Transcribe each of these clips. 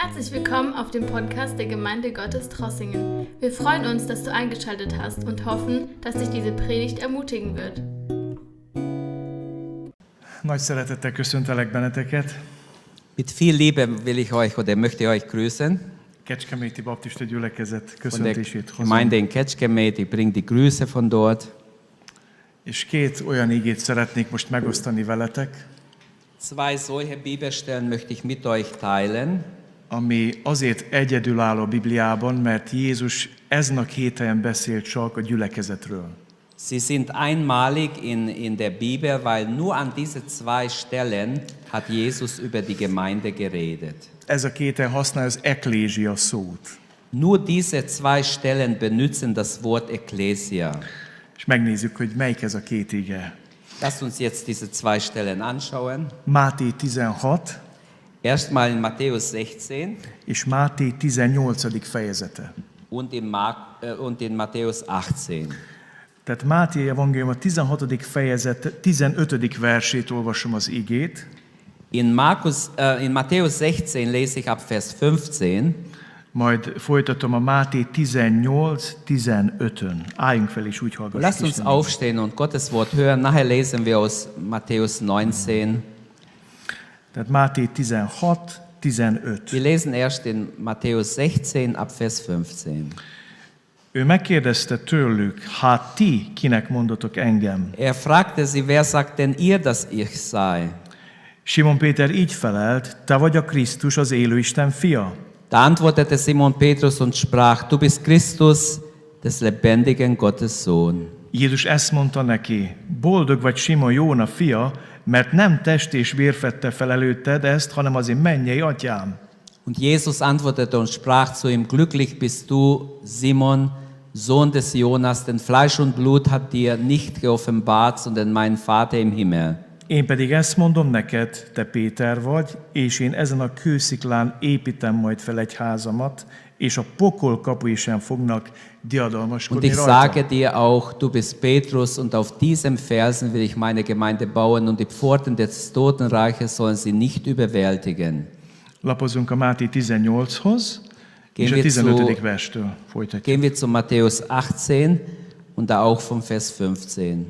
Herzlich willkommen auf dem Podcast der Gemeinde Gottes Trossingen. Wir freuen uns, dass du eingeschaltet hast und hoffen, dass dich diese Predigt ermutigen wird. Nagy szeretettel köszöntelek benneteket. Mit viel Liebe will ich euch oder möchte ich euch grüßen. Kecskeméti Baptista gyülekezet Von der köszöntését hozom. Gemeinde in Ketschkemet, ich bringe die Grüße von dort. És két olyan igét szeretnék most megosztani veletek, Zwei solche Bibelstellen möchte ich mit euch teilen. Ami azért egyedülálló a Bibliában, mert Jézus ezen a helyen beszélt csak a gyülekezetről. Sie sind einmalig in, in der Bibel, weil nur an diese zwei Stellen hat Jesus über die Gemeinde geredet. Ez a két hely használja az eklézsia szót. Nur diese zwei Stellen benutzen das Wort Ecclesia. És megnézzük, hogy melyik ez a két ige. Lasst uns jetzt diese zwei Stellen anschauen. Máté 16 Erstmal in Matthäus 16 és Máté 18. fejezete. und in, Mark, äh, und in Matthäus 18. Tehát Máté evangélium a 16. fejezet 15. versét olvasom az igét, In, Markus, äh, in Matthäus 16 lese ich ab Vers 15. majd folytatom a Máté 18-15-ön. Álljunk fel és úgy hallgassuk. Lasst uns Isten aufstehen und Gottes Wort hören. Nachher lesen wir aus Matthäus 19. Tehát Máté 16, 15. Wir lesen erst in Matthäus 16 ab Vers 15. Ő megkérdezte tőlük, hát ti kinek mondotok engem? Er fragte sie, wer sagt denn ihr, dass ich sei? Simon Péter így felelt, te vagy a Krisztus, az élő Isten fia. Da antwortete Simon Petrus und sprach, du bist Christus, des lebendigen Gottes Sohn. Jézus ezt mondta neki, boldog vagy Simon Jóna fia, mert nem test és vér fedte fel előtted ezt, hanem az én mennyei atyám. Und Jesus antwortete und sprach zu ihm, glücklich bist du, Simon, Sohn des Jonas, denn Fleisch und Blut hat dir nicht geoffenbart, sondern mein Vater im Himmel. Én pedig ezt mondom neked, te Péter vagy, és én ezen a kősziklán építem majd fel egy házamat, és a pokol kapui sem fognak Und ich sage dir auch, du bist Petrus, und auf diesem Felsen will ich meine Gemeinde bauen, und die Pforten des Totenreiches sollen sie nicht überwältigen. Lapozunk a Máté 18-hoz, és a Gehen wir 15. zu-. Gehen wir zu Matthäus 18 und da auch vom Vers 15.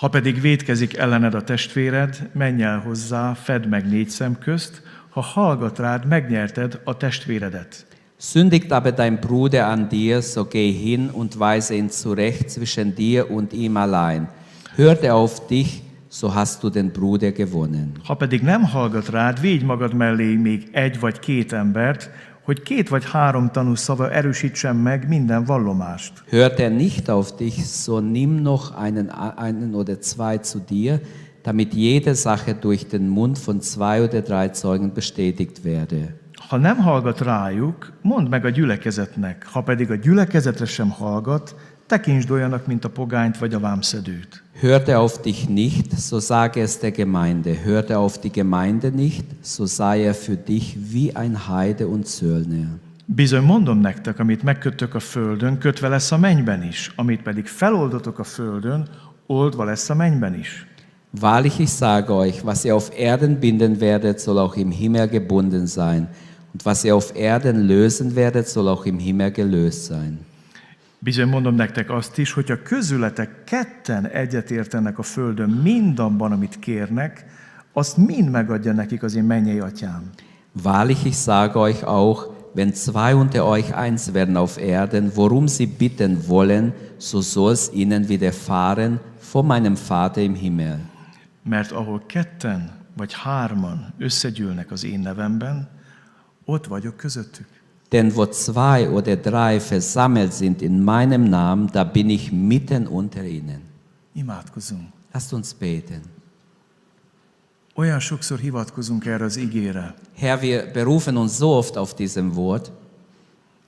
Ha pedig védkezik ellened a testvéred, menj el hozzá, fedd meg négy szem közt, ha hallgat rád, megnyerted a testvéredet. Sündigt aber dein Bruder an dir, so geh hin und weise ihn zurecht zwischen dir und ihm allein. Hört er auf dich, so hast du den Bruder gewonnen. Ha pedig nem hallgat rád, védj magad mellé még egy vagy két embert, hogy két vagy három tanú szava erősítsen meg minden vallomást. Hört er nicht auf dich, so nimm noch einen, einen oder zwei zu dir, damit jede Sache durch den Mund von zwei oder drei Zeugen bestätigt werde. Ha nem hallgat rájuk, mondd meg a gyülekezetnek, ha pedig a gyülekezetre sem hallgat, tekintsd olyanak, mint a pogányt vagy a vámszedőt. Hört er auf dich nicht, so sage es der Gemeinde. Hört er auf die Gemeinde nicht, so sei er für dich wie ein Heide und Zöllner. Bizony mondom nektek, amit megkötök a földön, kötve lesz a mennyben is, amit pedig feloldotok a földön, oldva lesz a mennyben is. Wahrlich, ich sage euch, was ihr auf Erden binden werdet, soll auch im Himmel gebunden sein. Und was ihr auf Erden lösen werdet, soll auch im Himmel gelöst sein. Bizony mondom nektek azt is, hogyha közületek ketten egyetértenek a földön mindabban, amit kérnek, azt mind megadja nekik az én mennyei atyám. Wahrlich, ich sage euch auch, wenn zwei unter euch eins werden auf Erden, worum sie bitten wollen, so soll es ihnen widerfahren vor meinem Vater im Himmel. Mert ahol ketten vagy hárman összegyűlnek az én nevemben, ott vagyok közöttük. Denn wo zwei oder drei versammelt sind in meinem Namen, da bin ich mitten unter ihnen. Imádkozunk. Lasst uns beten. Olyan sokszor hivatkozunk erre az igére, Herr, wir berufen uns so oft auf diesem Wort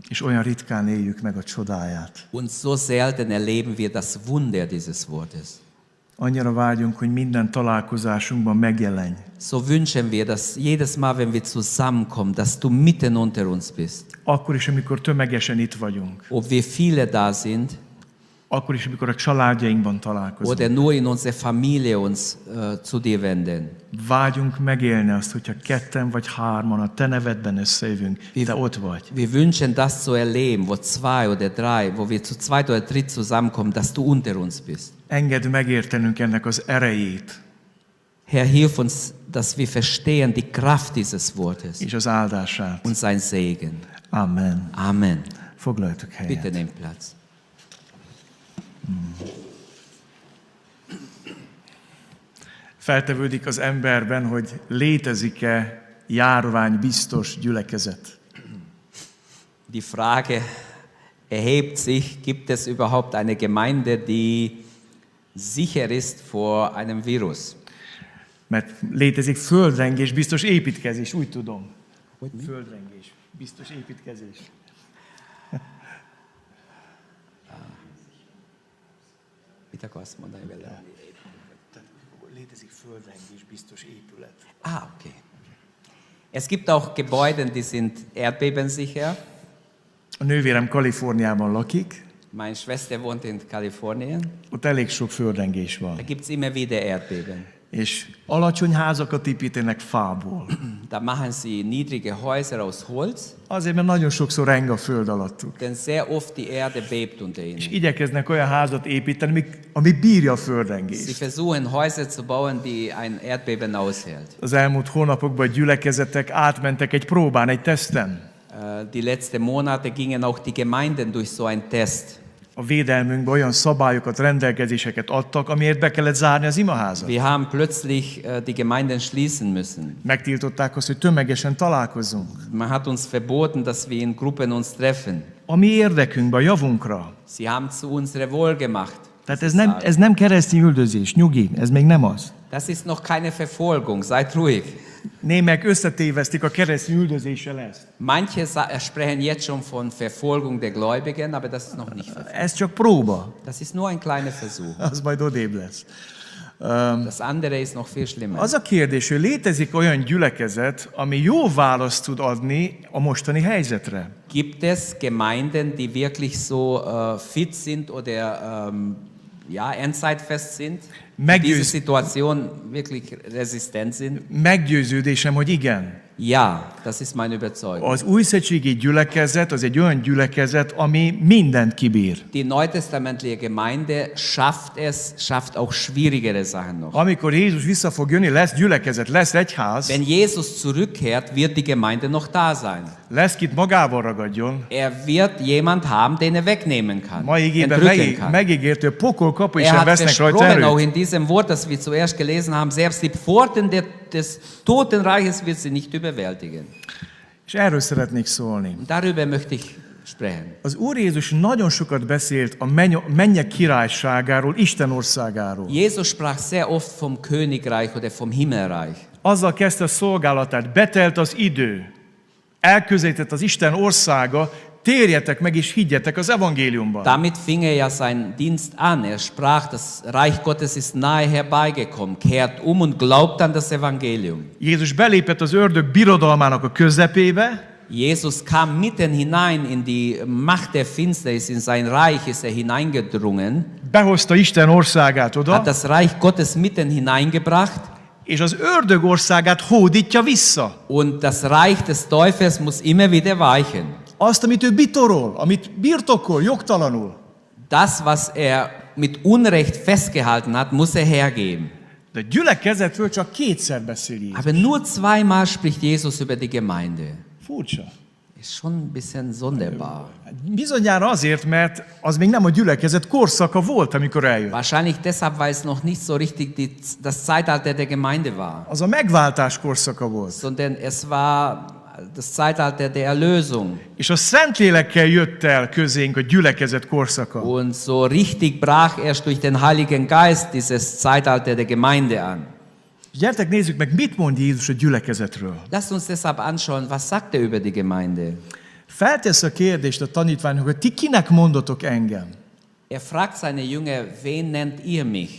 és olyan ritkán éljük meg a csodáját. und so selten erleben wir das Wunder dieses Wortes. Annyira vágyunk, hogy minden találkozásunkban megjelenj. So wünschen wir, dass jedes Mal, wenn wir zusammenkommen, dass du mitten unter uns bist. Akkor is, amikor tömegesen itt vagyunk. Ob wir viele da sind akkor is, amikor a családjainkban találkozunk. oder nur in unserer Familie uns äh, zu dir wenden. Vágyunk megélni azt, hogyha ketten vagy hárman a te nevedben összejövünk, te ott vagy. Wir wünschen das zu erleben, wo zwei oder drei, wo wir zu zweit oder dritt zusammenkommen, dass du unter uns bist. Engedd megértenünk ennek az erejét Herr, hilf uns, dass wir verstehen die Kraft dieses Wortes és az áldását. und sein Segen. Amen. Amen. Foglaljatok Bitte helyet. nehmt Platz. Feltevődik az emberben, hogy létezik-e járvány biztos gyülekezet. Die Frage erhebt sich, gibt es überhaupt eine Gemeinde, die sicher ist vor einem Virus? Mert létezik földrengés, biztos építkezés, úgy tudom. Hogy földrengés, biztos építkezés. Mit akarsz mondani vele? Létezik földrengés, biztos épület. Ah, okay. Es gibt auch Gebäude, die sind erdbebensicher. A nővérem Kaliforniában lakik, Meine Schwester wohnt in Kalifornien. ott elég sok földrengés Da van. gibt es immer wieder Erdbeben. És alacsony házakat építenek fából. Da machen sie niedrige Häuser aus Holz, Azért, mert nagyon sokszor reng a föld alattuk. denn sehr oft die Erde bebt unter És ihnen. igyekeznek olyan házat építeni, ami, ami bírja a Sie földrengést. versuchen Häuser zu bauen, die ein Erdbeben aushält. Az elmúlt hónapokban a gyülekezetek átmentek egy próbán, egy teszten. Äh, Die letzten Monate gingen auch die Gemeinden durch so einen Test. A védelmünkben olyan szabályokat, rendelkezéseket adtak, amiért be kellett zárni az imaházat. Wir haben plötzlich äh, die Gemeinden schließen müssen. Megtiltották azt, hogy tömegesen találkozzunk. Man hat uns verboten, dass wir in Gruppen uns treffen. A mi érdekünkben, a javunkra. Sie haben zu unserer Wohl gemacht. Tehát ez nem, ez nem keresztény üldözés, nyugi, ez még nem az. Das ist noch keine Verfolgung, seid ruhig. Némek összetévesztik a keresztény üldözéssel ezt. Manche sprechen jetzt schon von Verfolgung der Gläubigen, aber das ist noch nicht Verfolgung. Ez csak próba, Das ist nur ein kleiner Versuch. az majd odébb lesz. Das andere ist noch viel schlimmer. Az a kérdés, hogy létezik olyan gyülekezet, ami jó választ tud adni a mostani helyzetre. Gibt es Gemeinden, die wirklich so äh, fit sind oder ähm, ja, endzeitfest sind? Meggyőz- diese Situation wirklich resistent sind? Meggyőződésem, hogy igen. Ja, das ist meine Überzeugung. Az újszegységi gyülekezet az egy olyan gyülekezet, ami mindent kibír. Die neutestamentliche Gemeinde schafft es, schafft auch schwierigere Sachen noch. Amikor Jézus vissza fog jönni, lesz gyülekezet, lesz egyház, Wenn Jesus zurückkehrt, wird die Gemeinde noch da sein. lesz kit magával ragadjon. Er wird jemand haben, den er wegnehmen kann, Ma megí- kann. megígért, hogy pokol kapu is Er hat vesznek rajta versprochen, auch erőt. in diesem Wort, das wir zuerst gelesen haben, selbst die Pforten der, des Totenreiches wird sie nicht überwältigen. És erről szeretnék szólni. Darüber möchte ich sprechen. Az Úr Jézus nagyon sokat beszélt a menny- mennyek királyságáról, Isten országáról. Jesus sprach sehr oft vom Königreich oder vom Himmelreich. Azzal kezdte a szolgálatát, betelt az idő, elközelített az Isten országa, térjetek meg és higgyetek az evangéliumban. Damit fing er ja seinen Dienst an. Er sprach, das Reich Gottes ist nahe herbeigekommen. Kehrt um und glaubt an das Evangelium. Jézus belépett az ördög birodalmának a közepébe, Jesus kam mitten hinein in die Macht der Finsternis, in sein Reich ist er hineingedrungen, behozta Isten országát oda, hat das Reich Gottes mitten hineingebracht és az ördög országát hódítja vissza. und das Reich des Teufels muss immer wieder weichen. Azt, amit ő bitorol, amit birtokol jogtalanul. Das, was er mit Unrecht festgehalten hat, muss er hergeben. De gyülekezetről csak kétszer beszél Jézus. Aber nur zweimal spricht Jesus über die Gemeinde. Furcsa. Ist schon ein bisschen sonderbar. Bizonyára azért, mert az még nem a gyülekezet korszaka volt, amikor eljött. Wahrscheinlich deshalb, weil es noch nicht so richtig die, das Zeitalter der Gemeinde war, Az a megváltás korszaka volt. sondern es war das Zeitalter der Erlösung. És a Szentlélekkel jött el közénk a gyülekezet korszaka. Und so richtig brach erst durch den Heiligen Geist dieses Zeitalter der Gemeinde an. Gyertek nézzük meg, mit mond Jézus a gyülekezetről. Lasst uns deshalb anschauen, was sagt er über die Gemeinde. Feltesz a kérdést a tanítványok, hogy ti kinek mondotok engem? Er fragt seine Jünger, wen nennt ihr mich?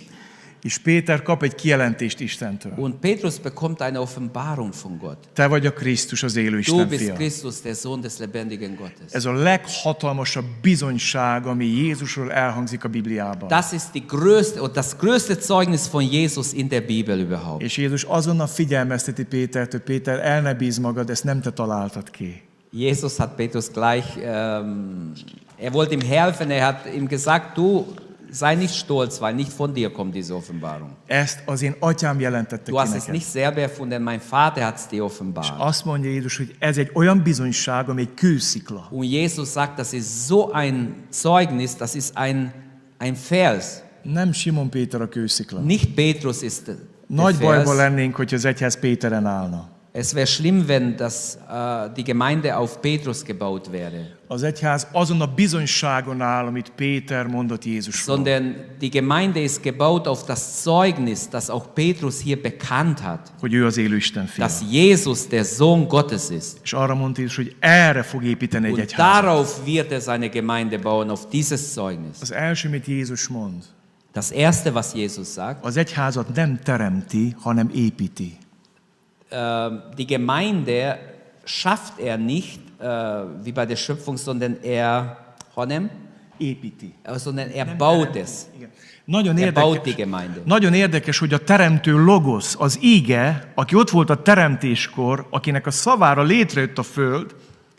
És Péter kap egy kijelentést Istentől. Und Petrus bekommt eine Offenbarung von Gott. Te vagy a Krisztus, az élő Du Isten bist fia. Christus, der Sohn des lebendigen Gottes. Ez a leghatalmasabb bizonyság, ami Jézusról elhangzik a Bibliában. Das ist die größte und das größte Zeugnis von Jesus in der Bibel überhaupt. És Jézus azonnal figyelmezteti Pétert, hogy Péter, el ne bízz magad, ezt nem te találtad ki. Jesus hat Petrus gleich, ähm, er wollte ihm helfen, er hat ihm gesagt, du sei nicht stolz, weil nicht von dir kommt diese Offenbarung. Ezt az én atyám jelentette Du ki hast es neked. nicht selber erfunden, mein Vater hat es dir És offenbart. azt mondja Jézus, hogy ez egy olyan bizonyság, ami egy kőszikla. Und Jesus sagt, das ist so ein Zeugnis, das ist ein, ein Vers. Nem Simon Péter a kőszikla. Nicht Petrus ist der Nagy bajban Vers. lennénk, hogyha az egyház Péteren állna. Es wäre schlimm, wenn das, äh, die Gemeinde auf Petrus gebaut wäre. Az egyház azon a bizonyságon áll, amit Péter mondott Jézusról. Sondern die Gemeinde ist gebaut auf das Zeugnis, das auch Petrus hier bekannt hat. hogy ő az élő Isten fia. Dass Jesus der Sohn Gottes ist. És arra mondta Jézus, hogy erre fog építeni egy Und egyházat. darauf wird er seine Gemeinde bauen, auf dieses Zeugnis. Az első, amit Jézus mond, Das Erste, was Jesus sagt, az egyházat nem teremti, hanem építi. Äh, die Gemeinde schafft er nicht, äh, wie bei der Schöpfung, sondern er, hanem, Építi. äh, sondern er baut es. Nagyon érdekes, nagyon érdekes, hogy a teremtő logosz, az íge, aki ott volt a teremtéskor, akinek a szavára létrejött a föld,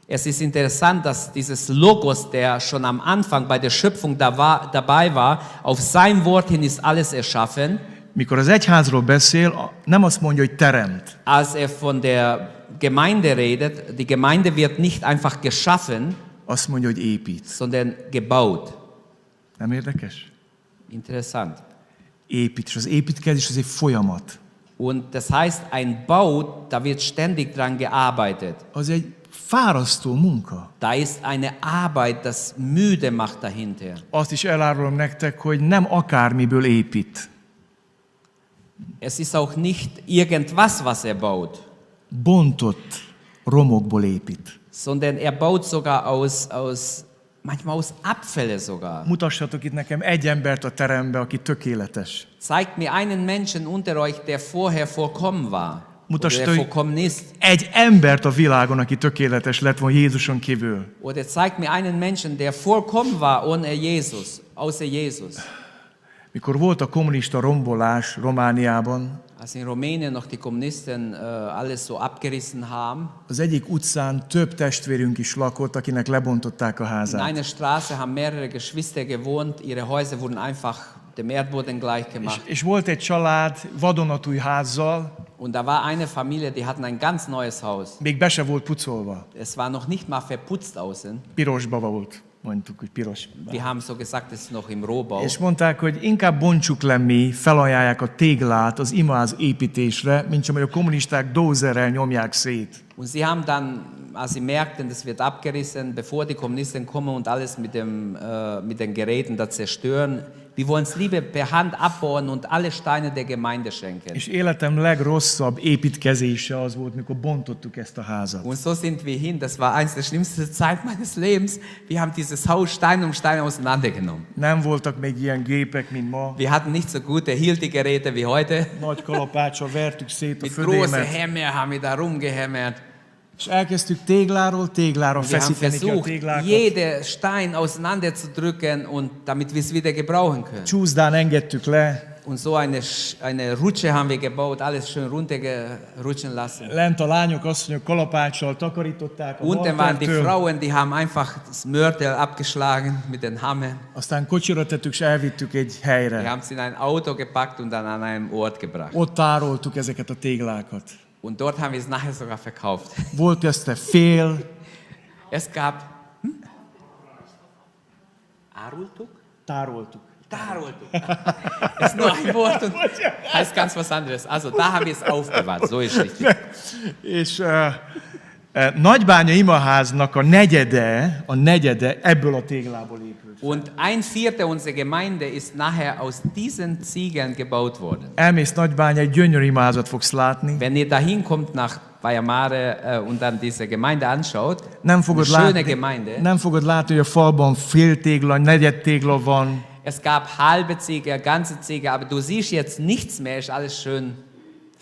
Es ist interessant, dass dieses Logos, der schon am Anfang bei der Schöpfung da war, dabei war, auf sein Wort hin ist alles erschaffen. Mikor az egyházról beszél, nem azt mondja, hogy teremt, Als er von der Gemeinde redet, die Gemeinde wird nicht einfach geschaffen, azt mondja, hogy épít. sondern gebaut. Nem érdekes? Interessant. Épít, és az építkezés az egy folyamat. Und das heißt, ein Bau, da wird ständig dran gearbeitet. Az egy fárasztó munka. Da ist eine Arbeit, das müde macht dahinter. Azt is elárulom nektek, hogy nem akármiből épít. Es ist auch nicht irgendwas, was er baut, Bontott romokból épít. sondern er baut sogar aus, aus manchmal aus Abfälle sogar. Mutassatok itt nekem egy embert a terembe, aki tökéletes. Zeigt mir einen Menschen unter euch, der vorher vollkommen war. Hogy vollkommen ist. egy embert a világon, aki tökéletes lett volna Jézuson kívül. Oder zeigt mir einen Menschen, der vollkommen war ohne Jesus, außer Jesus. Mikor volt a kommunista rombolás Romániában, Als in Rumänien noch die Kommunisten äh, alles so abgerissen haben. az egyik utcán több testvérünk is lakott, akinek lebontották a In házát. einer Straße haben mehrere Geschwister gewohnt. Ihre Häuser wurden einfach dem Erdboden gleich És, gemacht. és volt egy család vadonatúj házzal, Und da war eine Familie, die hatten ein ganz neues Haus. még be se volt pucolva. Es war noch nicht mal verputzt außen. Pirosba volt, mondtuk, hogy piros. Wir haben so gesagt, es ist noch im Rohbau. És mondták, hogy inkább bontsuk le mi, felajánlják a téglát az imáz építésre, mint sem, hogy a kommunisták dózerrel nyomják szét. Und sie haben dann, als sie merkten, das wird abgerissen, bevor die Kommunisten kommen und alles mit, dem, äh, mit den Geräten da zerstören, wir wollen es lieber per Hand abbauen und alle Steine der Gemeinde schenken. És életem legrosszabb építkezése az volt, mikor bontottuk ezt a házat. Und so sind wir hin. Das war eines der schlimmsten Zeit meines Lebens. Wir haben dieses Haus Stein um Stein auseinandergenommen. Nem voltak még ilyen gépek, mint ma. Wir hatten nicht so gute Hilti-Geräte wie heute. Nagy kalapáccsal vertük szét a Mit großen födémet, Hämmer haben wir da rumgehämmert. És elkezdtük tégláról téglára Wir haben feszíteni ki a versucht, téglákat. jede Stein auseinanderzudrücken und damit wir es wieder gebrauchen können. Csúszdán engedtük le, Und so eine, Sch- eine Rutsche haben wir gebaut, alles schön runterrutschen lassen. lent a lányok asszonyok kalapáccsal takarították a Unten waren die Frauen, die haben einfach das Mörtel abgeschlagen mit den Hammern. aztán kocsira tettük, és elvittük egy Wir helyre. haben es in ein Auto gepackt und dann an einen Ort gebracht. Ott tároltuk ezeket a téglákat. Und dort haben wir es nachher sogar verkauft. Volt ezt fél, Es gab... Hm? Arultuk? tároltuk. Darultuk. Das ist nur ein Wort und heißt ganz was anderes. Also da haben wir es aufbewahrt, so ist richtig. És uh, Nagybánya imaháznak a negyede, a negyede ebből a téglából épült. Und ein Viertel unserer Gemeinde ist nachher aus diesen Ziegeln gebaut worden. Elmész Nagybánya, egy gyönyörű imaházat fogsz látni. Wenn ihr dahin kommt nach Bayamare äh, und dann diese Gemeinde anschaut, Nem eine fogod, schöne látni, Gemeinde, nem fogod látni, hogy a falban fél tégla, negyed tégla van. es gab halbe Ziege, ganze Ziege, aber du siehst jetzt nichts mehr, ist alles schön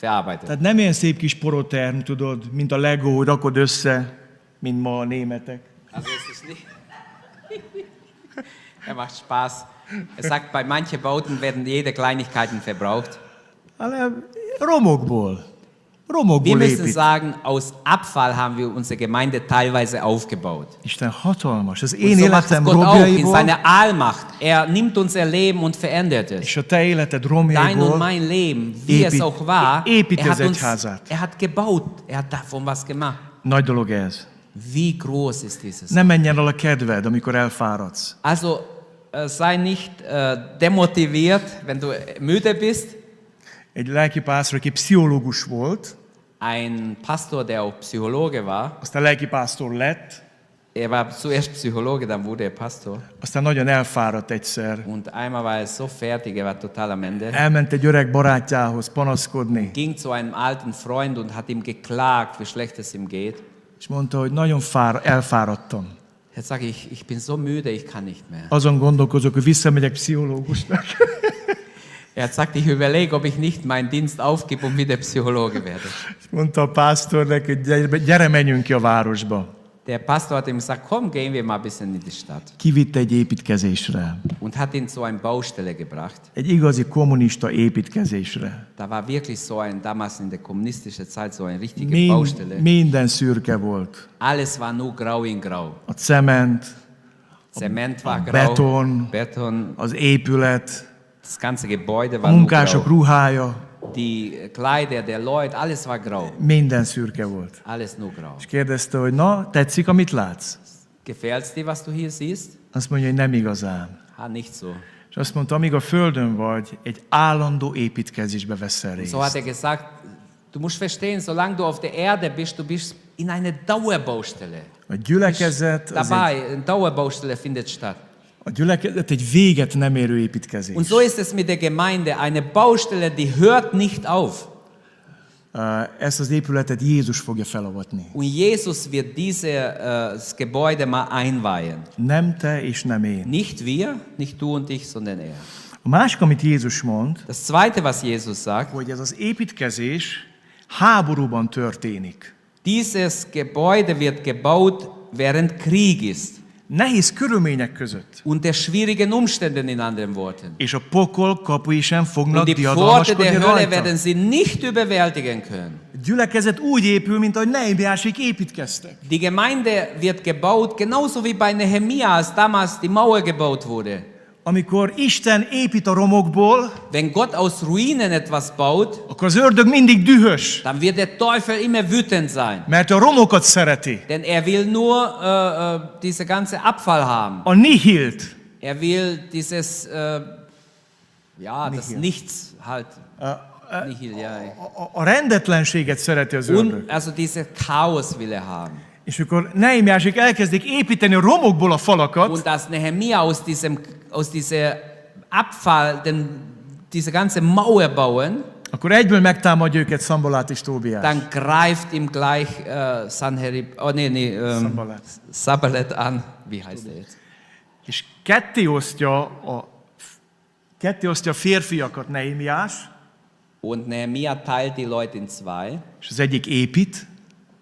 verarbeitet. Tehát nem ilyen szép kis poroterm, tudod, mint a Lego, rakod össze, mint ma a németek. Also es ist nicht. Er macht Spaß. Er sagt, bei manchen Bauten werden jede Kleinigkeiten verbraucht. Hanem romokból. Wir müssen épít. sagen, aus Abfall haben wir unsere Gemeinde teilweise aufgebaut. Isten hatalmas. Az Und én so macht es életem Gott auch in romjaiból, seiner Allmacht. Er nimmt unser Leben und verändert es. és a te életed Dein und romjaiból mein Leben, wie es Épít- auch war, építi er az hat, uns, egyházát. er hat gebaut, er hat davon was gemacht. nagy dolog ez. Wie groß ist dieses? Ne menjen el a kedved, amikor elfáradsz. Also sei nicht äh, demotiviert, wenn du müde bist. Egy lelkipásztor, aki pszichológus volt, Ein Pastor, der auch Psychologe war, aztán lelkipásztor lett, er war zuerst Psychologe, dann wurde er Pastor. aztán nagyon elfáradt egyszer. Und einmal war er so fertig, er war total am Ende. Elment egy öreg barátjához panaszkodni, Ging zu einem alten Freund und hat ihm geklagt, wie schlecht es ihm geht. és mondta, hogy nagyon fár, elfáradtam. Jetzt sage ich, ich bin so müde, ich kann nicht mehr. Azon gondolkozok, hogy visszamegyek pszichológusnak. Er gesagt, ich überlege, ob ich nicht meinen Dienst aufgebe und wieder Psychologe werde. Mondta a pásztor neki, gyere, gyere, menjünk ki a városba. Der Pastor hat ihm gesagt, komm, gehen wir mal ein bisschen in die Stadt. Kivitte egy építkezésre. Und hat ihn zu einer Baustelle gebracht. Egy igazi kommunista építkezésre. Da war wirklich so ein, damals in der kommunistischen Zeit, so eine richtige Mind, Baustelle. minden szürke volt. Alles war nur grau in grau. A cement, Zement war grau. Beton. Beton. az épület, Das ganze Gebäude war munkások grau. ruhája, Die Kleider der Leute, alles war grau. minden szürke volt. Alles nur grau. És kérdezte, hogy na, tetszik, amit látsz? Gefällt's dir, was du hier siehst? Azt mondja, hogy nem igazán. Ha, nicht so. És azt mondta, amíg a földön vagy, egy állandó építkezésbe veszel részt. So hat er gesagt, du musst verstehen, solange du auf der Erde bist, du bist in einer Dauerbaustelle. A gyülekezet, egy, Dabei, eine Dauerbaustelle findet statt. A gyülekezet egy véget nem érő építkezés. Und so ist es mit der Gemeinde, eine Baustelle, die hört nicht auf. Uh, Ezt az épületet Jézus fogja felavatni. Und Jesus wird dieses äh, Gebäude mal einweihen. Nem te és nem én. Nicht wir, nicht du und ich, sondern er. A másik, amit Jézus mond, Das Zweite, was Jesus sagt, hogy ez az építkezés háborúban történik. dieses Gebäude wird gebaut, während Krieg ist. Nehéz körülmények között. Unter schwierigen Umständen, in anderen Worten. És a pokol kapui sem fognak Und die Pforte der Hölle rajta. werden sie nicht überwältigen können. Gyülekezet úgy épül, mint ahogy Nehemiásék építkeztek. Die Gemeinde wird gebaut, genauso wie bei Nehemia, als damals die Mauer gebaut wurde. Amikor Isten épít a romokból, Wenn Gott aus Ruinen etwas baut, akkor az ördög mindig dühös, dann wird der Teufel immer wütend sein. mert a romokat szereti. Denn er will nur äh, äh, diese ganze Abfall haben. A nihilt, Er will dieses, äh, ja, das Nichts halt. Nihil, ja. a, a rendetlenséget szereti az ördög. Und also dieses Chaos will er haben. És amikor Nehemiásék elkezdik építeni a romokból a falakat, Und dass Nehemia aus diesem, aus dieser Abfall, den, diese ganze Mauer bauen, akkor egyből megtámadja őket Szambalát és Tóbiás. dann greift ihm gleich äh, Sanherib, oh nee, nee, ähm, Sanballat. Sabalet an. Wie heißt er jetzt? És ketté osztja a, ketté osztja a férfiakat Nehemiás, Und Nehemia teilt die Leute in zwei. és az egyik épít,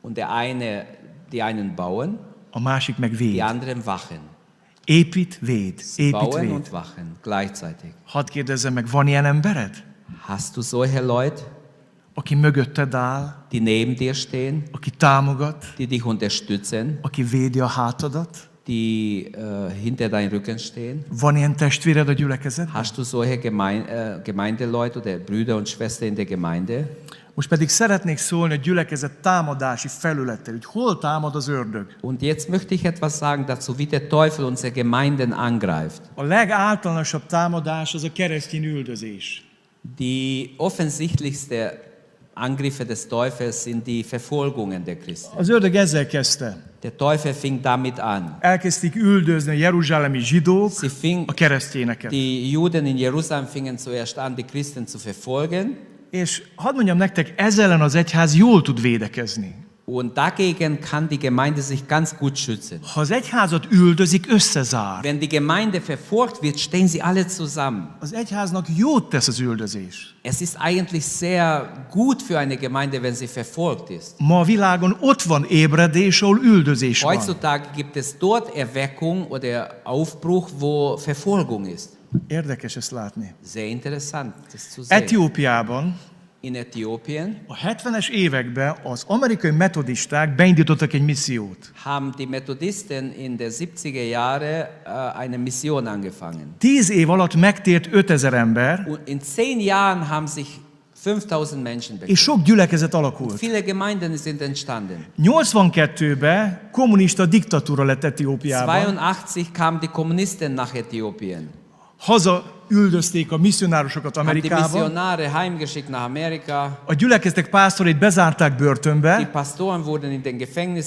Und der eine, die einen bauen, a másik meg die véd. anderen wachen. Épít, véd. Épít, Bauen véd. und wachen gleichzeitig. Hadd kérdezzem meg, van ilyen embered, Hast du solche Leute, aki mögötted áll, die neben dir stehen, aki támogat, die dich unterstützen, aki védi a hátadat? die äh, hinter deinem Rücken stehen? Van ilyen testvéred a gyülekezetben? Hast du solche Gemein äh, Gemeindeleute oder Brüder und Schwestern in der Gemeinde? Most pedig szeretnék szólni a gyülekezet támadási felülettel, hogy hol támad az ördög. Und jetzt möchte ich etwas sagen dazu, wie der Teufel unsere Gemeinden angreift. A legáltalánosabb támadás az a keresztény üldözés. Die offensichtlichste Angriffe des Teufels sind die Verfolgungen der Christen. Az ördög ezzel kezdte. Der Teufel fing damit an. Elkezdték üldözni a jeruzsálemi zsidók Sie fing, a keresztényeket. die Juden in Jerusalem fingen zuerst an, die Christen zu verfolgen. És hadd mondjam nektek, ez ellen az egyház jól tud védekezni. Und dagegen kann die Gemeinde sich ganz gut schützen. Ha az egyházat üldözik, összezár. Wenn die Gemeinde verfolgt wird, stehen sie alle zusammen. Az egyháznak jót tesz az üldözés. Es ist eigentlich sehr gut für eine Gemeinde, wenn sie verfolgt ist. Ma a világon ott van ébredés, ahol üldözés van. Heutzutage gibt es dort Erweckung oder Aufbruch, wo Verfolgung ist. Érdekes ezt látni. Sehr interessant, das zu sehen. Etiópiában In Äthiopien a 70-es években az amerikai metodisták beindítottak egy missziót. haben die Methodisten in der 70er Jahre äh, eine Mission angefangen. Tíz év alatt megtért 5000 ember, Und in zehn Jahren haben sich 5000 Menschen bekehrt. és sok gyülekezet alakult. Viele Gemeinden sind entstanden. 82-ben kommunista diktatúra lett Etiópiában. 82 kamen die Kommunisten nach Äthiopien. Haza üldözték a misszionárusokat Haben die Amerikába. Missionare heimgeschickt nach Amerika. A gyülekezetek pásztorait bezárták börtönbe,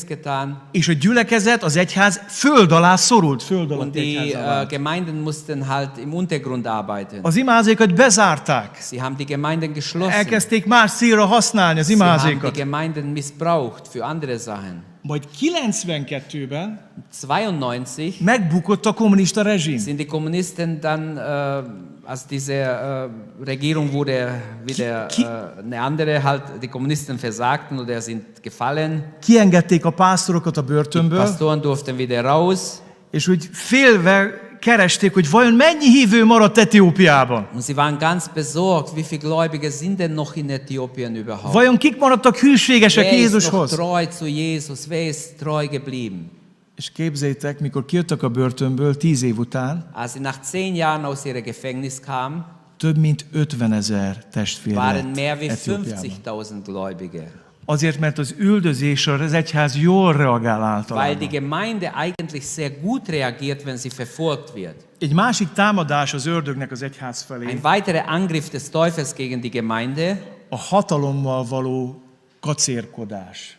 getan. és a gyülekezet, az egyház föld alá szorult, föld alatt die vált. Gemeinden mussten halt im Untergrund arbeiten. Az imázékat bezárták. Sie haben die Gemeinden geschlossen. Elkezdték más célra használni az Sie haben die imázékat. Gemeinden missbraucht für andere Sachen. Majd 92-ben 92 megbukott a kommunista rezsim. sind die Kommunisten dann, äh, als diese äh, Regierung wurde wieder Ki- äh, eine andere, halt die Kommunisten versagten oder sind gefallen. Kiengedték a pásztorokat a börtönből, Pastoren durften wieder raus és úgy félve keresték, hogy vajon mennyi hívő maradt Etiópiában. und sie waren ganz besorgt, wie viele Gläubige sind denn noch in Äthiopien überhaupt? Vajon kik maradtak hűségesek Wer ist noch Jézushoz? treu zu Jesus? Wer ist treu geblieben? És képzeljétek, mikor kijöttek a börtönből tíz év után, Als sie nach zehn Jahren aus ihrer Gefängnis kamen, több mint 50 ezer testvér waren lett mehr wie Etiópiában. 50.000 Gläubige. Azért, mert az üldözésre az egyház jól reagál Weil általában. die Gemeinde eigentlich sehr gut reagiert, wenn sie verfolgt wird. Egy másik támadás az ördögnek az egyház felé Ein weiterer Angriff des Teufels gegen die Gemeinde a hatalommal való kacérkodás.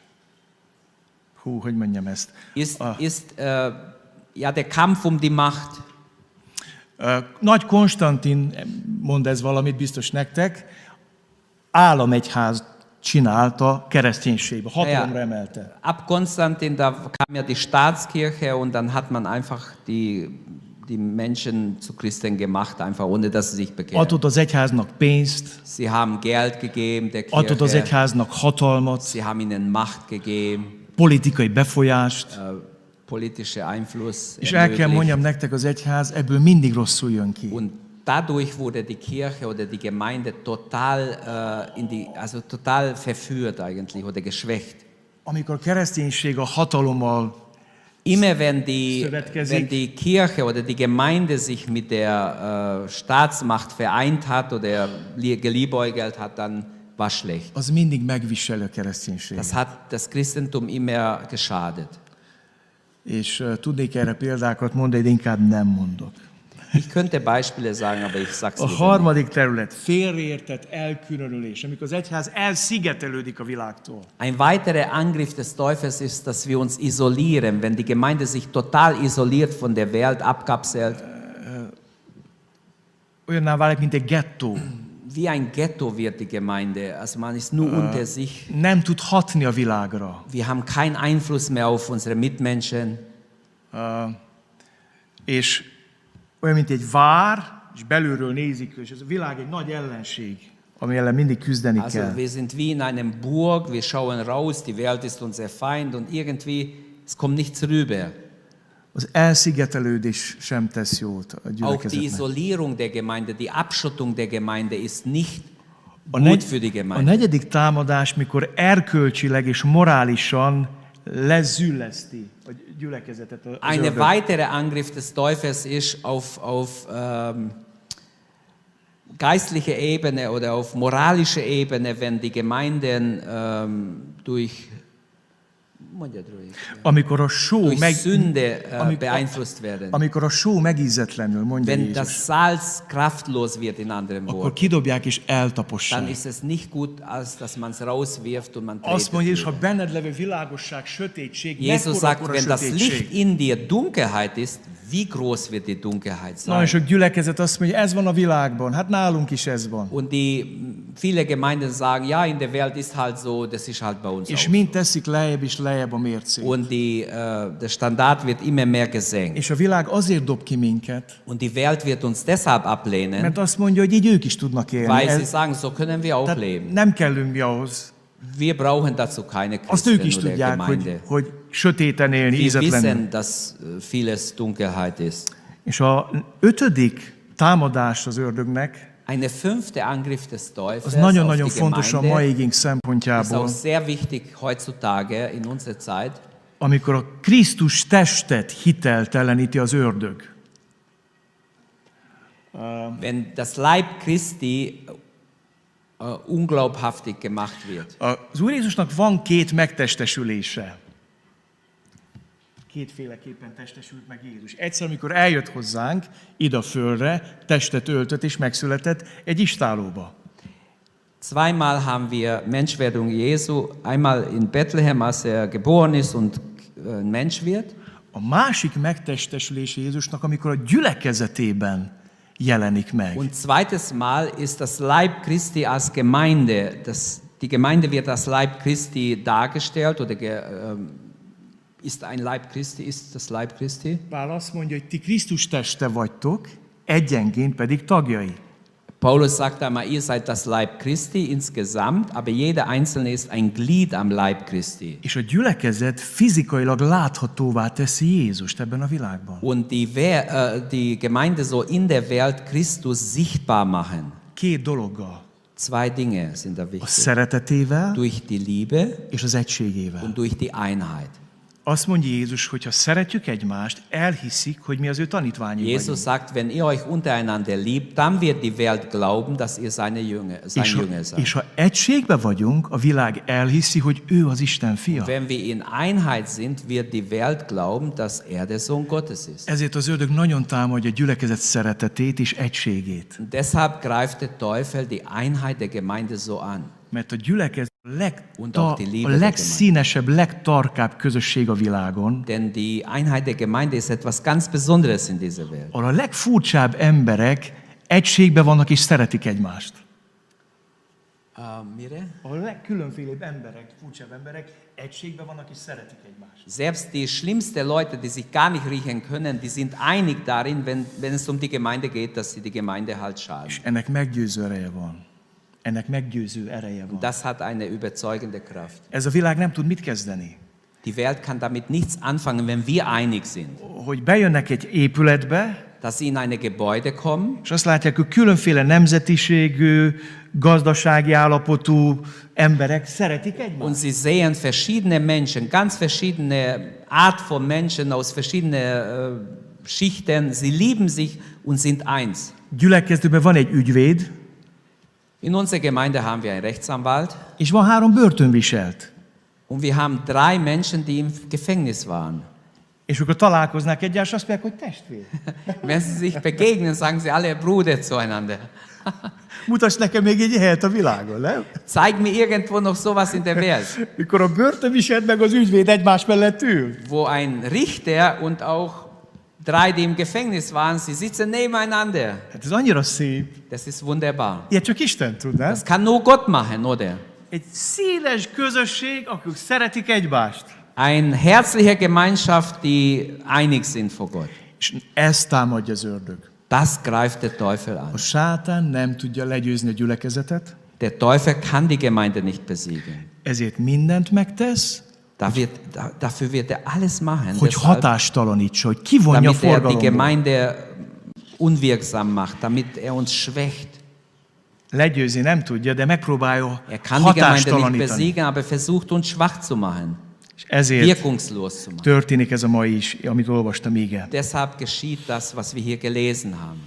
Hú, hogy mondjam ezt? ist, Ah. ist äh, ja, der Kampf um die Macht. Ö, Nagy Konstantin mond ez valamit biztos nektek, államegyház csinálta kereszténységbe, hatalomra emelte. Ab Konstantin, da kam ja die Staatskirche und dann hat man einfach die, die Menschen zu Christen gemacht, einfach ohne dass sie sich bekehren. Adott az egyháznak pénzt, Sie haben Geld gegeben der adott az Kirche, egyháznak hatalmat, sie haben ihnen Macht gegeben, politikai befolyást, äh, politische Einfluss. és el kell mondjam nektek, az egyház ebből mindig rosszul jön ki. Und dadurch wurde die Kirche oder die Gemeinde total, äh, in die, also total verführt eigentlich oder geschwächt. Amikor kereszténység a hatalommal Immer wenn die, wenn die Kirche oder die Gemeinde sich mit der äh, Staatsmacht vereint hat oder lie- geliebäugelt hat, dann war schlecht. az mindig megviseli a kereszténység. Das hat das Christentum immer geschadet. És uh, tudnék erre példákat mondani, de inkább nem mondok. Ich könnte Beispiele sagen, aber ich sag's A lieber nicht. harmadik terület, félreértett elkülönülés, amikor az egyház elszigetelődik a világtól. Ein weiterer Angriff des Teufels ist, dass wir uns isolieren, wenn die Gemeinde sich total isoliert von der Welt abkapselt, Olyanná válik, mint egy gettó. wie ein Ghetto wird die Gemeinde. Also man ist nur unter sich. Nem tud hatni a világra. Wir haben keinen Einfluss mehr auf unsere Mitmenschen. És olyan, mint egy vár, és belülről nézik, és ez a világ egy nagy ellenség, ami ellen mindig küzdeni Also kell. wir sind wie in einem Burg, wir schauen raus, die Welt ist unser Feind und irgendwie, es kommt nichts rüber. Az elszigetelődés sem tesz jót a Auch die. Isolierung der Gemeinde, die Abschottung der Gemeinde ist nicht A, negy- a negyedik támadás, mikor erkölcsileg és morálisan lezülleszti a gyülekezetet. az Eine ördög. weitere Angriff des Teufels ist auf, auf ähm, geistliche Ebene oder auf moralische Ebene, wenn die Gemeinden ähm, durch, mondjad Amikor a só, durch meg, Sünde amikor, beeinflusst werden. amikor a só megízetlenül, mondja Wenn Jézus, das Salz kraftlos wird, in anderen akkor Worten, kidobják és dann eltapossák. ist es nicht gut, als dass man es rauswirft und man Azt mondja, és ha benned levő világosság, sötétség, Jesus sagt, wenn das Licht in dir Dunkelheit ist, wie groß wird die Dunkelheit Nagyon sein? sok gyülekezet azt mondja, ez van a világban, hát nálunk is ez van. Und die viele Gemeinden sagen, ja, in der Welt ist halt so, das ist halt bei uns És mind teszik lejjebb és lejjebb a mércét. Und die, äh, der Standard wird immer mehr gesenkt. És a világ azért dob ki minket, Und die Welt wird uns deshalb ablehnen, mert azt mondja, hogy így ők is tudnak élni. weil sie sagen, so können wir auch leben. nem kellünk mi ahhoz. Wir brauchen dazu keine Azt ők is Christen tudják, hogy, hogy sötéten élni, Wir ízetlenül. wissen, dass äh, vieles Dunkelheit ist. És a ötödik támadás az ördögnek, Eine fünfte Angriff des az Teufels nagyon-nagyon fontos a mai igénk ist szempontjából, auch sehr wichtig heutzutage in unserer Zeit. amikor a Krisztus testet hitelteleníti az ördög. Wenn das Leib Christi äh, unglaubhaftig gemacht wird. Az Úr Jézusnak van két megtestesülése. Kétféleképpen testesült meg Jézus. Egyszer, amikor eljött hozzánk, ide a földre, testet öltött és megszületett egy istálóba. Zweimal haben wir Menschwerdung Jesu, einmal in Bethlehem, als er geboren ist und äh, Mensch wird. A másik megtestesülése Jézusnak, amikor a gyülekezetében jelenik meg. Und zweites Mal ist das Leib Christi als Gemeinde. Das, die Gemeinde wird als Leib Christi dargestellt oder ge, ähm, ist ein Leib Christi, ist das Leib Christi? Pál azt mondja, hogy ti Krisztus teste vagytok, egyenként pedig tagjai. Paulus sagt einmal, ihr seid das Leib Christi insgesamt, aber jeder Einzelne ist ein Glied am Leib Christi. És a gyülekezet fizikailag láthatóvá teszi Jézust ebben a világban. Und die, äh, die Gemeinde so in der Welt Christus sichtbar machen. Két dologgal. Zwei Dinge sind da A wichtig. szeretetével Durch die Liebe és az egységével. und durch die Einheit. Azt mondja Jézus, hogy ha szeretjük egymást, elhiszik, hogy mi az ő tanítványai Jesus vagyunk. sagt, wenn ihr euch untereinander liebt, dann wird die Welt glauben, dass ihr seine Jünger, sein És Jünger seid. és ha egységbe vagyunk, a világ elhiszi, hogy ő az Isten fia. Wenn wir in Einheit sind, wird die Welt glauben, dass er der Sohn Gottes ist. Ezért az ördög nagyon támadja a gyülekezet szeretetét és egységét. Und deshalb greift der Teufel die Einheit der Gemeinde so an. Mert a gyülekezet a, Liebe a der legszínesebb, legtarkább közösség a világon, Denn die Einheit der Gemeinde ist etwas ganz Besonderes in dieser Welt. a legfurcsább emberek egységbe vannak és szeretik egymást. Uh, mire? A legkülönfélébb emberek, furcsább emberek egységbe vannak és szeretik egymást. Selbst die schlimmsten Leute, die sich gar nicht riechen können, die sind einig darin, wenn, wenn es um die Gemeinde geht, dass sie die Gemeinde halt schaden. És ennek meggyőző ereje van. Ennek meggyőző ereje van. Das hat eine überzeugende Kraft. Ez a világ nem tud mit kezdeni. Die Welt kann damit nichts anfangen, wenn wir einig sind. Hogy bejönnek egy épületbe, Dass sie in eine Gebäude kommen és azt látják, hogy különféle nemzetiségű, gazdasági állapotú emberek szeretik egymást. und sie sehen verschiedene Menschen, ganz verschiedene Art von Menschen aus verschiedenen äh, Schichten. Sie lieben sich und sind eins. Gyülekezőben van egy ügyvéd, In unserer Gemeinde haben wir einen Rechtsanwalt és van három börtönviselt. und wir haben drei Menschen, die im Gefängnis waren. És akkor találkoznak egyást, azt mondják, hogy testvér. Wenn sie sich begegnen, sagen sie alle Bruder zueinander. Mutass nekem még egy helyet a világon, nem? Zeig mir irgendwo noch sowas in der Welt, Mikor a börtönviselt meg az ügyvéd egymás mellett ül. wo ein Richter und auch drei, die im Gefängnis waren, sie sitzen nebeneinander. Hát ez annyira szép. Das ist wunderbar. Ilyet csak Isten tud, nem? Das kann nur Gott machen, oder? Egy széles közösség, akik szeretik egymást. Eine herzliche Gemeinschaft, die einig sind vor Gott. És ezt támadja az ördög. Das greift der Teufel an. A sátán nem tudja legyőzni a gyülekezetet, Der Teufel kann die Gemeinde nicht besiegen. ezért mindent megtesz, dafür wird er alles machen, hogy deshalb, hatástalanítsa, hogy kivonja damit er die forgalomból. Gemeinde unwirksam macht, damit er uns schwächt. Legyőzni nem tudja, de megpróbálja Er kann Gemeinde nicht hatástalanítani. besiegen, aber versucht uns schwach zu machen, És ezért történik ez a mai is, amit olvastam, igen. Deshalb geschieht das, was wir hier gelesen haben.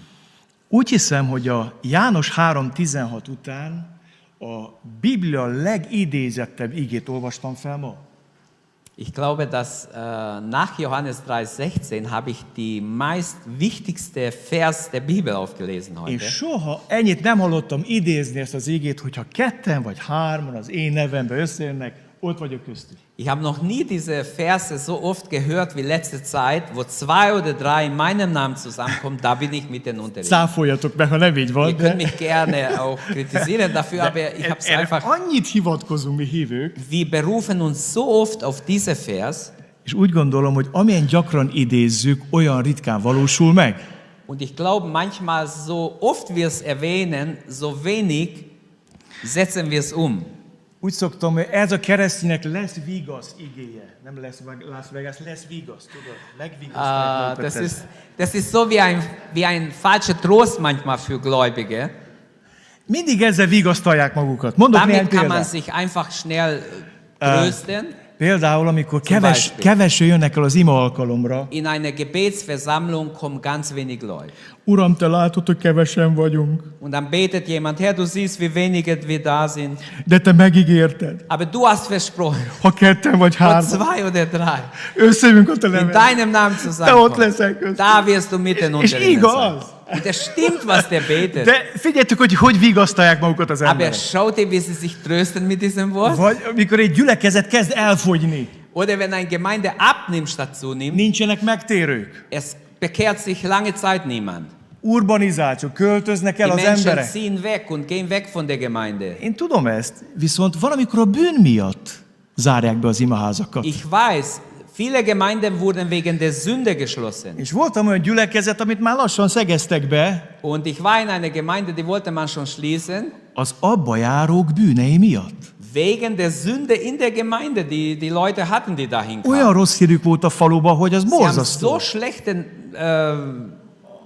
Úgy hiszem, hogy a János 3.16 után a Biblia legidézettebb igét olvastam fel ma. Ich glaube, dass äh, nach Johannes 3,16 habe ich die meist wichtigste Vers der Bibel aufgelesen heute. soha ennyit nem hallottam idézni ezt az igét, hogyha ketten vagy hárman az én nevembe összejönnek. Ich habe noch nie diese Verse so oft gehört wie letzte Zeit, wo zwei oder drei in meinem Namen zusammenkommen, da bin ich mit den unterwegs. Cáfoljatok meg, ha nem így van, Ihr könnt mich gerne auch kritisieren dafür, aber ich habe es einfach. annyit hivatkozunk mi hívők, Wir berufen uns so oft auf diese Vers és úgy gondolom, hogy amilyen gyakran idézzük, olyan ritkán valósul meg. und ich glaube, manchmal so oft wir es erwähnen, so wenig setzen wir es um. Úgy szoktam, hogy ez a kereszténynek lesz vigasz igéje. Nem lesz Las Vegas, lesz vigasz, tudod? Megvigasztalják Äh, das, magukat ist, das ist so wie ein, wie ein falscher Trost manchmal für Gläubige. Mindig ezzel vigasztalják magukat. Mondok Damit kann man példát. sich einfach schnell äh, trösten. Például, amikor keves, kevesen jönnek el az ima alkalomra, In einer Gebetsversammlung kommen ganz wenig Leute. Uram, te látod, hogy kevesen vagyunk, Und dann betet jemand, Herr, du siehst, wie wenige wir da sind. de te megígérted. Aber du hast versprochen, Ha ketten vagy hárman, zwei oder drei, összejövünk a te in deinem Namen Te ott leszel köztük. Da wirst du mitten És unter ihnen sein. Und es stimmt, was der betet. De figyeljetek, hogy hogy vigasztalják magukat az Aber emberek. schaut ihr, wie sie sich trösten mit diesem Wort? Vagy amikor egy gyülekezet kezd elfogyni, Oder wenn eine Gemeinde abnimmt statt zunimmt, nincsenek megtérők, es bekehrt sich lange Zeit niemand. urbanizáció, költöznek el Die az Menschen emberek. ziehen weg und gehen weg von der Gemeinde. Én tudom ezt, viszont valamikor a bűn miatt zárják be az imaházakat. Ich weiß, viele Gemeinden wurden wegen der Sünde geschlossen. És voltam olyan gyülekezet, amit már lassan szegeztek be, Und ich war in einer Gemeinde, die wollte man schon schließen, az abba járók bűnei miatt. wegen der Sünde in der Gemeinde, die die Leute hatten, die dahin kamen. Olyan rossz hírük volt a faluba, hogy az Sie haben borzasztó. so schlechten äh,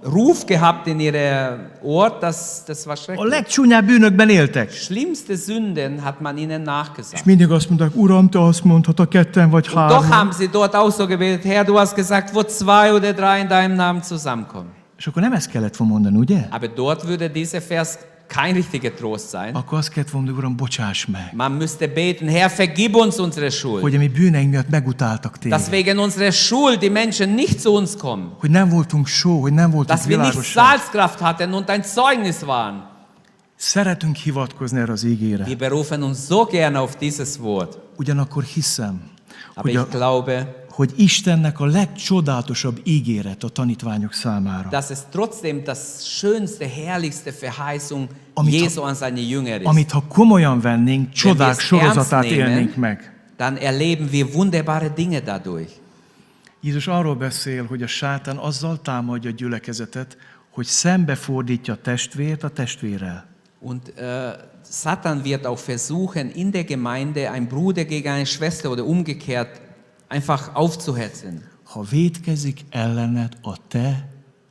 Ruf gehabt in ihrem Ort, dass das war A schrecklich. legcsúnyább bűnökben éltek. Schlimmste Sünden hat man ihnen És nachgesagt. mindig azt mondták, Uram, te azt mondhat, a ketten vagy Doch hárman. haben sie dort auch so gebetet, Herr, du hast gesagt, wo zwei oder drei in deinem Namen zusammenkommen. És akkor nem ezt kellett volna mondani, ugye? Aber dort würde dieser Vers kein richtiger Trost sein. Akkor azt kellett volna, Uram, bocsáss meg, Man müsste beten, Herr, vergib uns unsere Schuld. hogy a mi bűneink miatt megutáltak Dass téged. wegen unserer Schuld die Menschen nicht zu uns kommen. Hogy nem voltunk só, hogy nem voltunk Dass wir nicht. Salzkraft hatten und ein Zeugnis waren. Szeretünk hivatkozni erre az ígére. Wir berufen uns so gerne auf dieses Wort. Ugyanakkor hiszem, Aber hogy, a, ich glaube, hogy Istennek a legcsodálatosabb ígéret a tanítványok számára. dass es trotzdem das schönste, herrlichste Verheißung Amit- Jesu an seine Jünger ist. Amit ha komolyan vennénk, csodák sorozatát nehmen, élnénk meg. dann erleben wir wunderbare Dinge dadurch. Jézus arról beszél, hogy a sátán azzal támadja a gyülekezetet, hogy szembefordítja a testvért a testvérrel. Und äh, Satan wird auch versuchen, in der Gemeinde ein Bruder gegen eine Schwester oder umgekehrt einfach aufzuhetzen. Ha védkezik ellened a te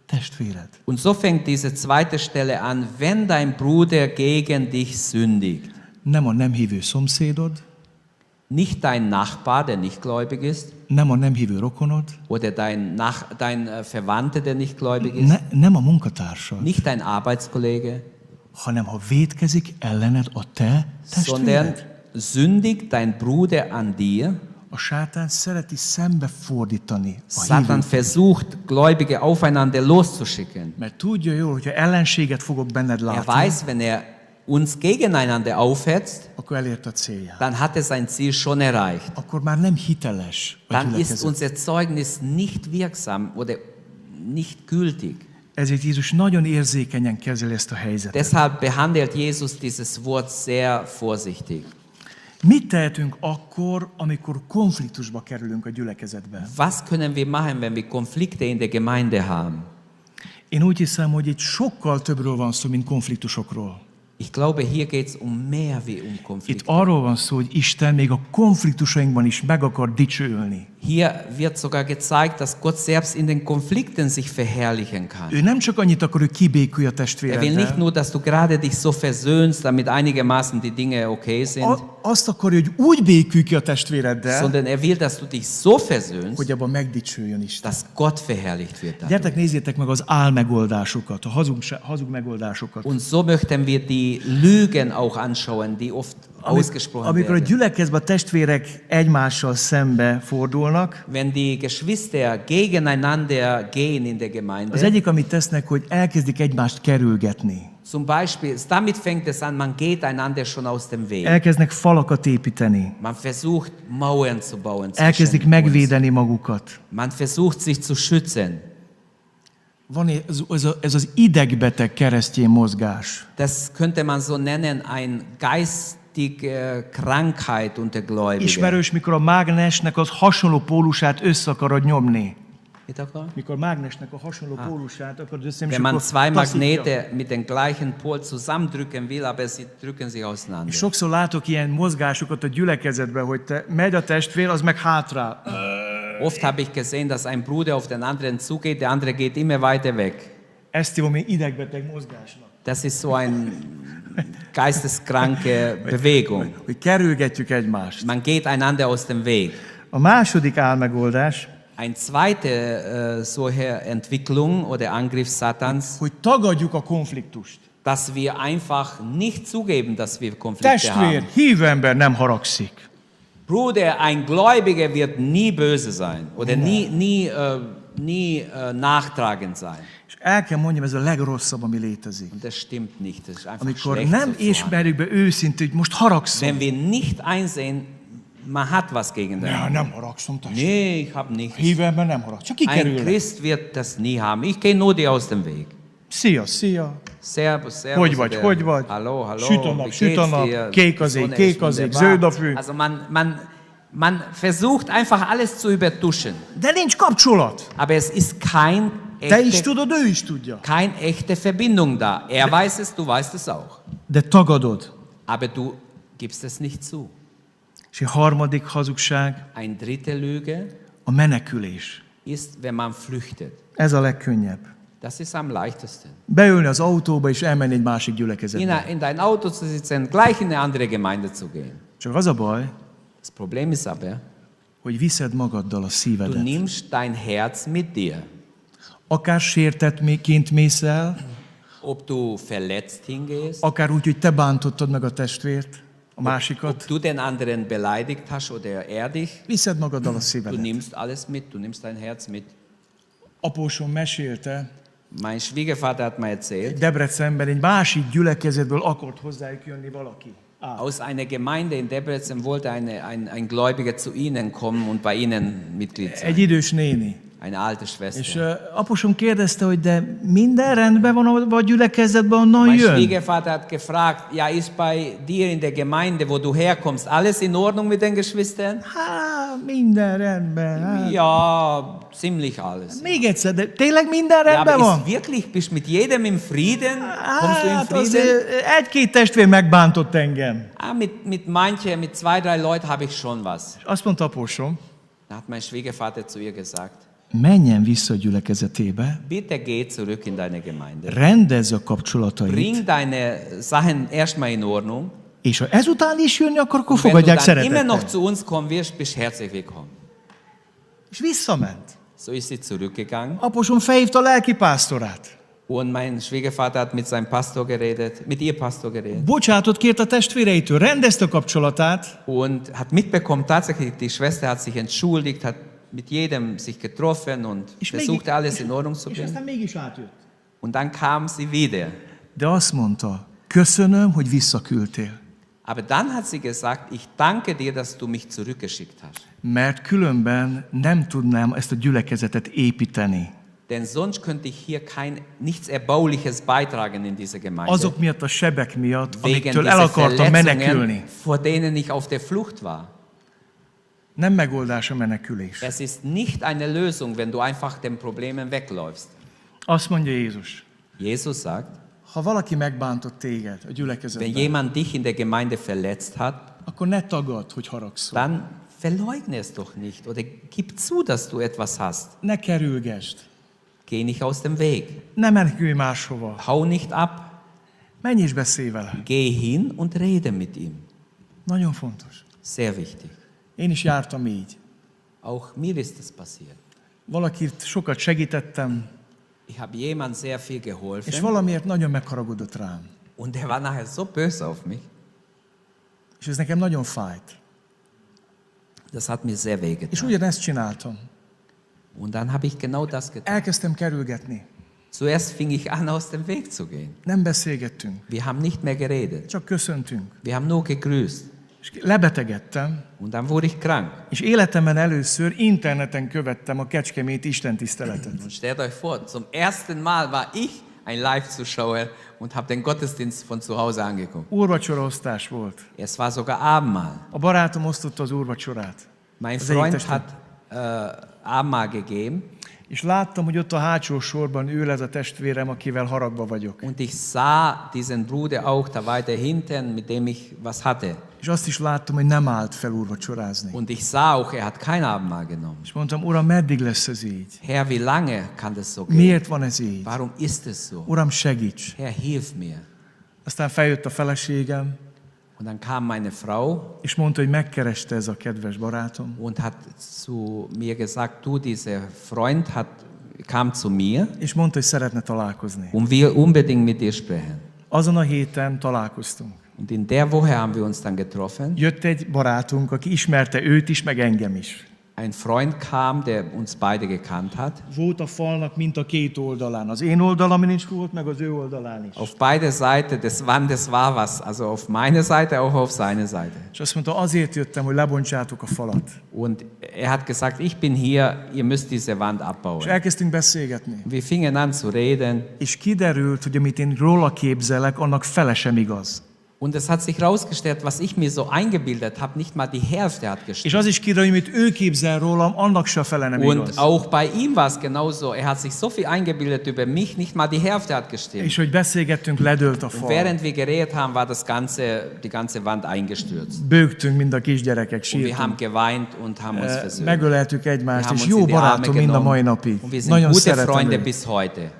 testvéred. Und so fängt diese zweite Stelle an, wenn dein Bruder gegen dich sündigt. Nem a nem hívő szomszédod, Nicht dein Nachbar, der nicht gläubig ist, nem a nem hívő rokonod, oder dein, Nach dein äh, Verwandter, der nicht gläubig ist, ne, nem a munkatársad, nicht dein Arbeitskollege, hanem ha védkezik ellened a te sondern testvéred. sündigt dein Bruder an dir. A sátán szereti szembefordítani a Satan versucht, Gläubige aufeinander loszuschicken. mert tudja jól, hogyha ellenséget fogok benned Er látni, weiß, wenn er uns gegeneinander aufhetzt, akkor elért a célját. dann hat er sein Ziel schon erreicht. Akkor már nem hiteles Dann ist unser Zeugnis nicht wirksam oder nicht gültig. Ezért Jézus nagyon érzékenyen kezeli ezt a helyzetet. Deshalb behandelt Jesus dieses Wort sehr vorsichtig. Mit tehetünk akkor, amikor konfliktusba kerülünk a gyülekezetben? Was können wir machen, wenn wir Konflikte in der Gemeinde haben? Én úgy hiszem, hogy itt sokkal többről van szó, mint konfliktusokról. Ich glaube, hier geht es um mehr wie um Itt Konflikte. arról van szó, hogy Isten még a konfliktusainkban is meg akar dicsőülni. Hier wird sogar gezeigt, dass Gott selbst in den Konflikten sich verherrlichen kann. Ő nem csak annyit akar, hogy kibékülj a Er will nicht testvéreddel, nur, dass du gerade dich so versöhnst, damit einigermaßen die Dinge okay sind, a- azt akarja, hogy úgy békülj ki a testvéreddel, sondern er will, dass du dich so versöhnst, hogy abban megdicsőjön Isten. dass Gott verherrlicht wird. dadurch. Gyertek, nézzétek meg az álmegoldásokat, a hazug, hazug megoldásokat. Und so möchten wir die Lügen auch anschauen, die oft Amik, ausgesprochen amikor a werden. gyülekezben a testvérek egymással szembe fordulnak, Wenn die Geschwister gegeneinander gehen in der az Gemeinde, egyik, amit tesznek, hogy elkezdik egymást kerülgetni. Zum Beispiel, damit fängt es an, man geht einander schon aus dem Weg. Elkezdnek falakat építeni. Man versucht, Mauern zu bauen. Elkezdik uns. megvédeni magukat. Man versucht, sich zu schützen. Van ez, ez, ez az idegbeteg keresztény mozgás. Das könnte man so nennen, ein geistige Krankheit unter Gläubigen. Ismerős, mikor a mágnesnek az hasonló pólusát össze akarod nyomni. Mikor mágnesnek a hasonló pólusát akarod összenyomni, Wenn man zwei. Magnete mit dem gleichen Pol zusammendrücken will, aber sie drücken sich auseinander. És sokszor látok ilyen mozgásokat a gyülekezetben, hogy te megy a testvér, az meg hátrál. Oft habe ich gesehen, dass ein Bruder auf den anderen zugeht, der andere geht immer weiter weg. Ezt hívom én idegbeteg mozgásnak. Das ist so eine geisteskranke Bewegung. Hogy kerülgetjük egymást. Man geht einander aus dem Weg. A második álmegoldás, Eine zweite äh, solche Entwicklung oder Angriff Satans, hogy tagadjuk a konfliktust. dass wir einfach nicht zugeben, dass wir Konflikte Testvér, haben. hívő ember nem haragszik. Bruder, ein Gläubiger wird nie böse sein oder nie, nie, äh, nie äh, nachtragend sein. És el kell mondjam, ez a legrosszabb, ami létezik. Und das stimmt nicht. Das ist einfach Amikor schlecht. nem so zu handeln. ismerjük be őszintén, hogy most haragszom. Wenn wir nicht einsehen, man hat was gegen den. Ja, nem haragszom, testvér. Nee, ich habe nichts. Nem. Csak Ein kikerül. Christ wird das nie haben. Ich gehe nur dir aus dem Weg. Szia, szia. Servus, servus. Hogy vagy, hogy vagy? Hallo, hallo. Süt a nap, wie süt a geht's nap, dir? kék az ég, Sonne kék ist az ég, wunderbar. zöld a fű. Also man, man, man versucht einfach alles zu übertuschen. De nincs kapcsolat. Aber es ist kein Te is echte, tudod, ő is tudja. kein echte Verbindung da. Er weiß es, du weißt es auch. De tagadod. Aber du gibst es nicht zu. És egy harmadik hazugság, Ein dritte Lüge a menekülés. ist, wenn man flüchtet. Ez a legkönnyebb. Das ist am leichtesten. Beülni az autóba és elmenni egy másik In, gyülekezetbe. in dein Auto zu sitzen, gleich in eine andere Gemeinde zu gehen. Csak az a baj, Das Problem ist aber, hogy viszed magaddal a du szívedet. nimmst dein Herz mit dir. Akár sértettként mész el, Ob du verletzt hingehst, akár úgy, hogy te bántottad meg a testvért, a ob másikat. du den anderen beleidigt hast oder er dich, Viszed magaddal a du szívedet. nimmst alles mit, du nimmst dein Herz mit. Apósom mesélte, Mein Schwiegervater hat mir erzählt, Debrecenben egy másik gyülekezetből akart hozzájuk jönni valaki. Á, aus einer Gemeinde in Debrecen wollte eine, ein, ein Gläubiger zu ihnen kommen und bei ihnen Mitglied sein. egy idős néni. Eine alte És Schwester. uh, apusom kérdezte, hogy de minden rendben van a gyülekezetben, onnan Mein jön? Schwiegervater hat gefragt, ja, ist bei dir in der Gemeinde, wo du herkommst, alles in Ordnung mit den Geschwistern? Há, minden rendben. Hát. Ja, ziemlich alles. Még egyszer, de tényleg minden Ja, rendben aber van? ist wirklich, bist mit jedem im Frieden? Kommst du Hát Frieden? egy-két testvér megbántott engem. Ah, mit, mit manchen, mit zwei, drei Leuten habe ich schon was. És azt mondta apósom, Da hat mein Schwiegervater zu ihr gesagt, menjen vissza a gyülekezetébe, bitte geh zurück in deine Gemeinde. rendezze a kapcsolatait, Bring deine Sachen erstmal in Ordnung. és ha ezután is jönni, akkor, akkor wenn du fogadják dann immer noch szeretettel. zu uns kommen wirst, bist herzlich willkommen. És visszament. So ist sie zurückgegangen. Apósom felhívta a lelki pásztorát. Und mein Schwiegervater hat mit seinem Pastor geredet, mit ihr Pastor geredet. Bocsátot kért a testvéreitől, rendezte a kapcsolatát, Und hat mitbekommen, tatsächlich, die Schwester hat sich entschuldigt, hat mit jedem sich getroffen und versuchte alles in Ordnung zu bringen. Und dann kam sie wieder. De azt mondta, köszönöm, hogy visszaküldtél. Aber dann hat sie gesagt, ich danke dir, dass du mich zurückgeschickt hast. Mert különben nem tudnám ezt a gyülekezetet építeni. Denn sonst könnte ich hier kein, nichts Erbauliches beitragen in diese Gemeinde. Azok miatt a sebek miatt, wegen amiktől el dieser akartam menekülni. Vor denen ich auf der Flucht war. Nem megoldás a menekülés. Es ist nicht eine Lösung, wenn du einfach den Problemen wegläufst. Azt mondja Jézus, Jesus sagt, ha valaki megbántott téged a wenn gyülekezetben, jemand dich in der Gemeinde verletzt hat, akkor ne tagad, hogy haragszol. dann verleugne es doch nicht oder gib zu, dass du etwas hast. Ne kerülgesd. Geh nicht aus dem Weg. Ne menekülj máshova. Hau nicht ab. Menj és beszélj vele. Geh hin und rede mit ihm. Nagyon fontos. Sehr wichtig. Én is jártam így. Auch mir ist es passiert. Valakit sokat segítettem, Ich habe jemand sehr viel és geholfen valamiért nagyon megharagudott rám. und der war nachher so böse auf mich. És ez nekem nagyon fájt. Das hat mir sehr És wehgetan. ugyanezt csináltam. Und dann habe ich genau das getan. Elkezdtem kerülgetni. Zuerst fing ich an, aus dem Weg zu gehen. Nem beszélgettünk, Wir haben nicht mehr geredet. csak köszöntünk. Wir haben nur gegrüßt. És lebetegedtem, Und dann wurde ich krank. és életemben először interneten követtem a Kecskemét Isten tiszteletet. Und stellt euch vor, zum ersten Mal war ich ein Live-Zuschauer und habe den Gottesdienst von zu Hause angeguckt. Úrvacsoraosztás volt. Es war sogar Abendmahl. A barátom osztotta az úrvacsorát. Mein Freund hat äh, Abendmahl gegeben És láttam, hogy ott a hátsó sorban ül ez a testvérem, akivel haragba vagyok. und ich sah diesen Bruder auch da weiter hinten, mit dem ich was hatte. És azt is láttam, hogy nem állt fel úrvacsorázni. Und ich sah auch, er hat kein Abendmahl genommen. És mondtam, Uram, meddig lesz ez így? Herr, wie lange kann das so gehen? Miért van ez így? Warum ist es so? Uram, segíts! Herr, hilf mir. Aztán feljött a feleségem, Und dann kam meine Frau és mondta, hogy megkereste ez a kedves barátom, und hat zu mir gesagt, du, dieser Freund hat, kam zu mir és mondta, hogy szeretne találkozni. und will unbedingt mit dir sprechen. Azon a héten találkoztunk. Und in der Woche haben wir uns dann getroffen. Jött egy barátunk, aki ismerte őt is, meg engem is. Ein Freund kam, der uns beide gekannt hat. Volt a falnak, mint a két oldalán. Az én oldalamon is volt, meg az ő oldalán is. Auf beide Seiten des Wandes war was, also auf meine Seite, auch auf seine Seite. És azt mondta, azért jöttem, hogy lebontsátok a falat. Und er hat gesagt, ich bin hier, ihr müsst diese Wand És abbauen. elkezdtünk beszélgetni. Wir fingen an zu reden És kiderült, hogy amit én róla képzelek, annak fele sem igaz. Und es hat sich herausgestellt, was ich mir so eingebildet habe, nicht mal die Hälfte hat És gestimmt. az is kiderült, hogy amit ő képzel rólam, annak se fele nem Und igaz. auch bei ihm war es genauso. Er hat sich so viel eingebildet über mich, nicht mal die Hälfte hat gestimmt. És hogy beszélgettünk, ledőlt a Und fal. während wir geredet haben, war das ganze, die ganze Wand eingestürzt. Bőgtünk, mind a kisgyerekek, Und wir sírtunk. haben geweint und haben uns Eh, versöhnt. Megöleltük Wir egymást, haben és uns jó in die Arme barátom mind a mai genommen. napig. Und wir sind Nagyon gute szeretem Freunde őt. bis heute.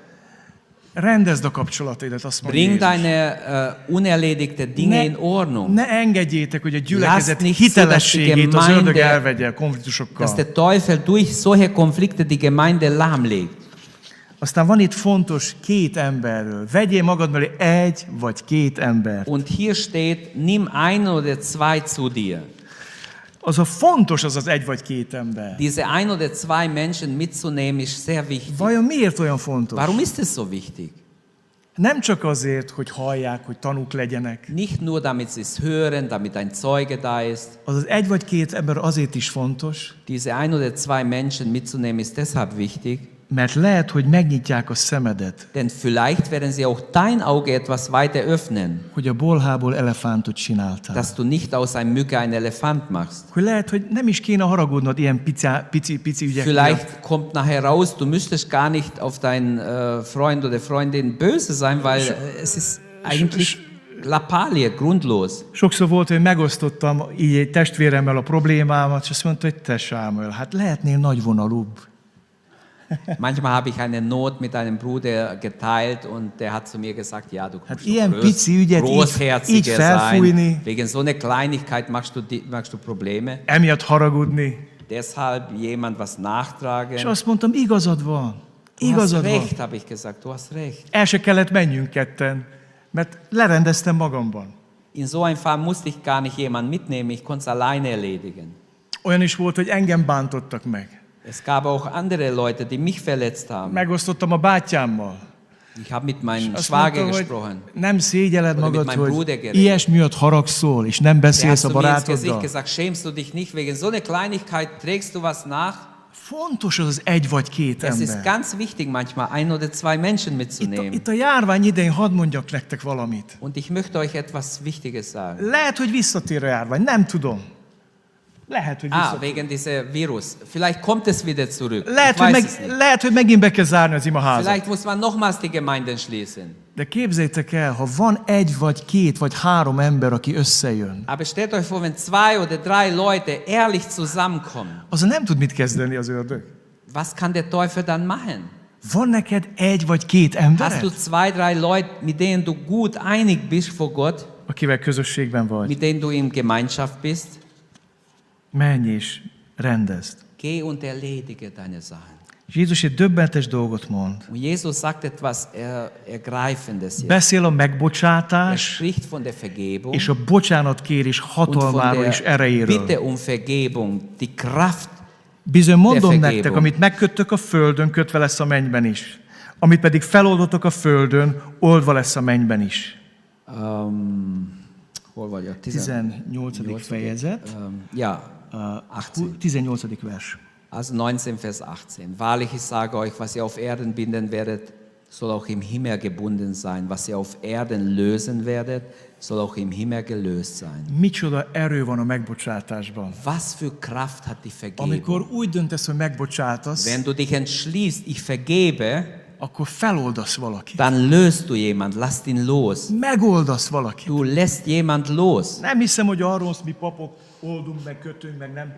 Rendezd a kapcsolataidat, azt mondja Bring Jézus. deine uh, unerledigte Dinge in Ordnung. ne engedjétek, hogy a gyülekezet hitelességét dass az ördög elvegye Dass konfliktusokkal. der Teufel durch solche Konflikte die Gemeinde lahmlegt. Aztán van itt fontos két emberről. Vegyél magad mellé egy vagy két ember. Und hier steht, nimm einen oder zwei zu dir. Az a fontos az az egy vagy két ember. Diese ein oder zwei Menschen mitzunehmen ist sehr wichtig. Vajon miért olyan fontos? Warum ist es so wichtig? Nem csak azért, hogy hallják, hogy tanúk legyenek. Nicht nur, damit sie es hören, damit ein Zeuge da ist. Az az egy vagy két ember azért is fontos, Diese ein oder zwei Menschen mitzunehmen ist deshalb wichtig, mert lehet, hogy megnyitják a szemedet, denn vielleicht werden sie auch dein Auge etwas weiter öffnen, hogy a bolhából elefántot csináltál. dass du nicht aus einem Mücke einen Elefant machst. Hogy lehet, hogy nem is kéne haragudnod ilyen pici, pici, pici ügyek miatt. Vielleicht kommt nachher raus, du müsstest gar nicht auf deinen äh, Freund oder Freundin böse sein, weil äh, es ist eigentlich Lappalie, grundlos. Sokszor volt, hogy megosztottam így egy testvéremmel a problémámat, és azt mondta, hogy te Sámuel, hát lehetnél nagyvonalúbb. Manchmal habe ich eine Not mit einem Bruder geteilt und der hat zu mir gesagt, ja, du kannst így großherziger sein. Wegen so einer Kleinigkeit machst du, machst du Probleme. emiatt haragudni. Deshalb jemand was És nachtragen. azt mondtam, igazad van. Du hast Igazad van. recht, habe ich gesagt, du hast recht. El se kellett menjünk ketten, mert lerendeztem magamban. In so einem Fall musste ich gar nicht jemanden mitnehmen, ich konnte es alleine erledigen. Olyan is volt, hogy engem bántottak meg. Es gab auch andere Leute, die mich verletzt haben. Megosztottam a bátyámmal. Ich habe mit meinem Schwager mondta, gesprochen. nem szégyeled Oder mit magad, hogy ilyes miatt haragszol, és nem beszélsz a barátoddal. gesagt, schämst du dich nicht, wegen so einer Kleinigkeit trägst du was nach? Fontos az az egy vagy két Es ist ember. ganz wichtig, manchmal ein oder zwei Menschen Itt a, mitzunehmen. itt a járvány idején hadd mondjak nektek valamit. Und ich möchte euch etwas Wichtiges sagen. Lehet, hogy visszatér a járvány, nem tudom. Lehet, hogy Ah, visszatér. wegen dieser Virus. Vielleicht kommt es wieder zurück. Lehet, hogy, meg, lehet, hogy megint be kell zárni az imaházat. Vielleicht muss man nochmals die Gemeinden schließen. De képzeljétek el, ha van egy vagy két vagy három ember, aki összejön, Aber stellt euch vor, wenn zwei oder drei Leute ehrlich zusammenkommen, az nem tud mit kezdeni az ördög. was kann der Teufel dann machen? Van neked egy vagy két Hast ember, du zwei, drei Leute, mit denen du gut einig bist vor Gott, akivel közösségben vagy? mit denen du in Gemeinschaft bist? Menj és rendezd. Geh und erledige deine Sachen. És Jézus egy döbbenetes dolgot mond. Und Jesus sagt etwas er, Ergreifendes hier. Beszél a Er megbocsátás spricht von der Vergebung és a bocsánatkérés und von hatalmáról és erejéről. Bitte um Vergebung, die Kraft. Bizony mondom nektek, amit megköttök a földön, kötve lesz a mennyben is. amit pedig feloldotok a földön, oldva lesz a mennyben is. Ähm, hol vagyok? 18. fejezet, Ähm, ja, 18. vers. also 19, Vers 18. Wahrlich, ich sage euch, was ihr auf Erden binden werdet, soll auch im Himmel gebunden sein. Was ihr auf Erden lösen werdet, soll auch im Himmel gelöst sein. Micsoda erő van a megbocsátásban. Was für Kraft hat die Vergebung? Amikor úgy döntesz, hogy megbocsátasz, Wenn du dich entschließt, ich vergebe, akkor feloldasz valakit. dann löst du jemand, lass ihn los. Megoldasz valakit. Du lässt jemand los. Nem hiszem, hogy arról mi papok tudom.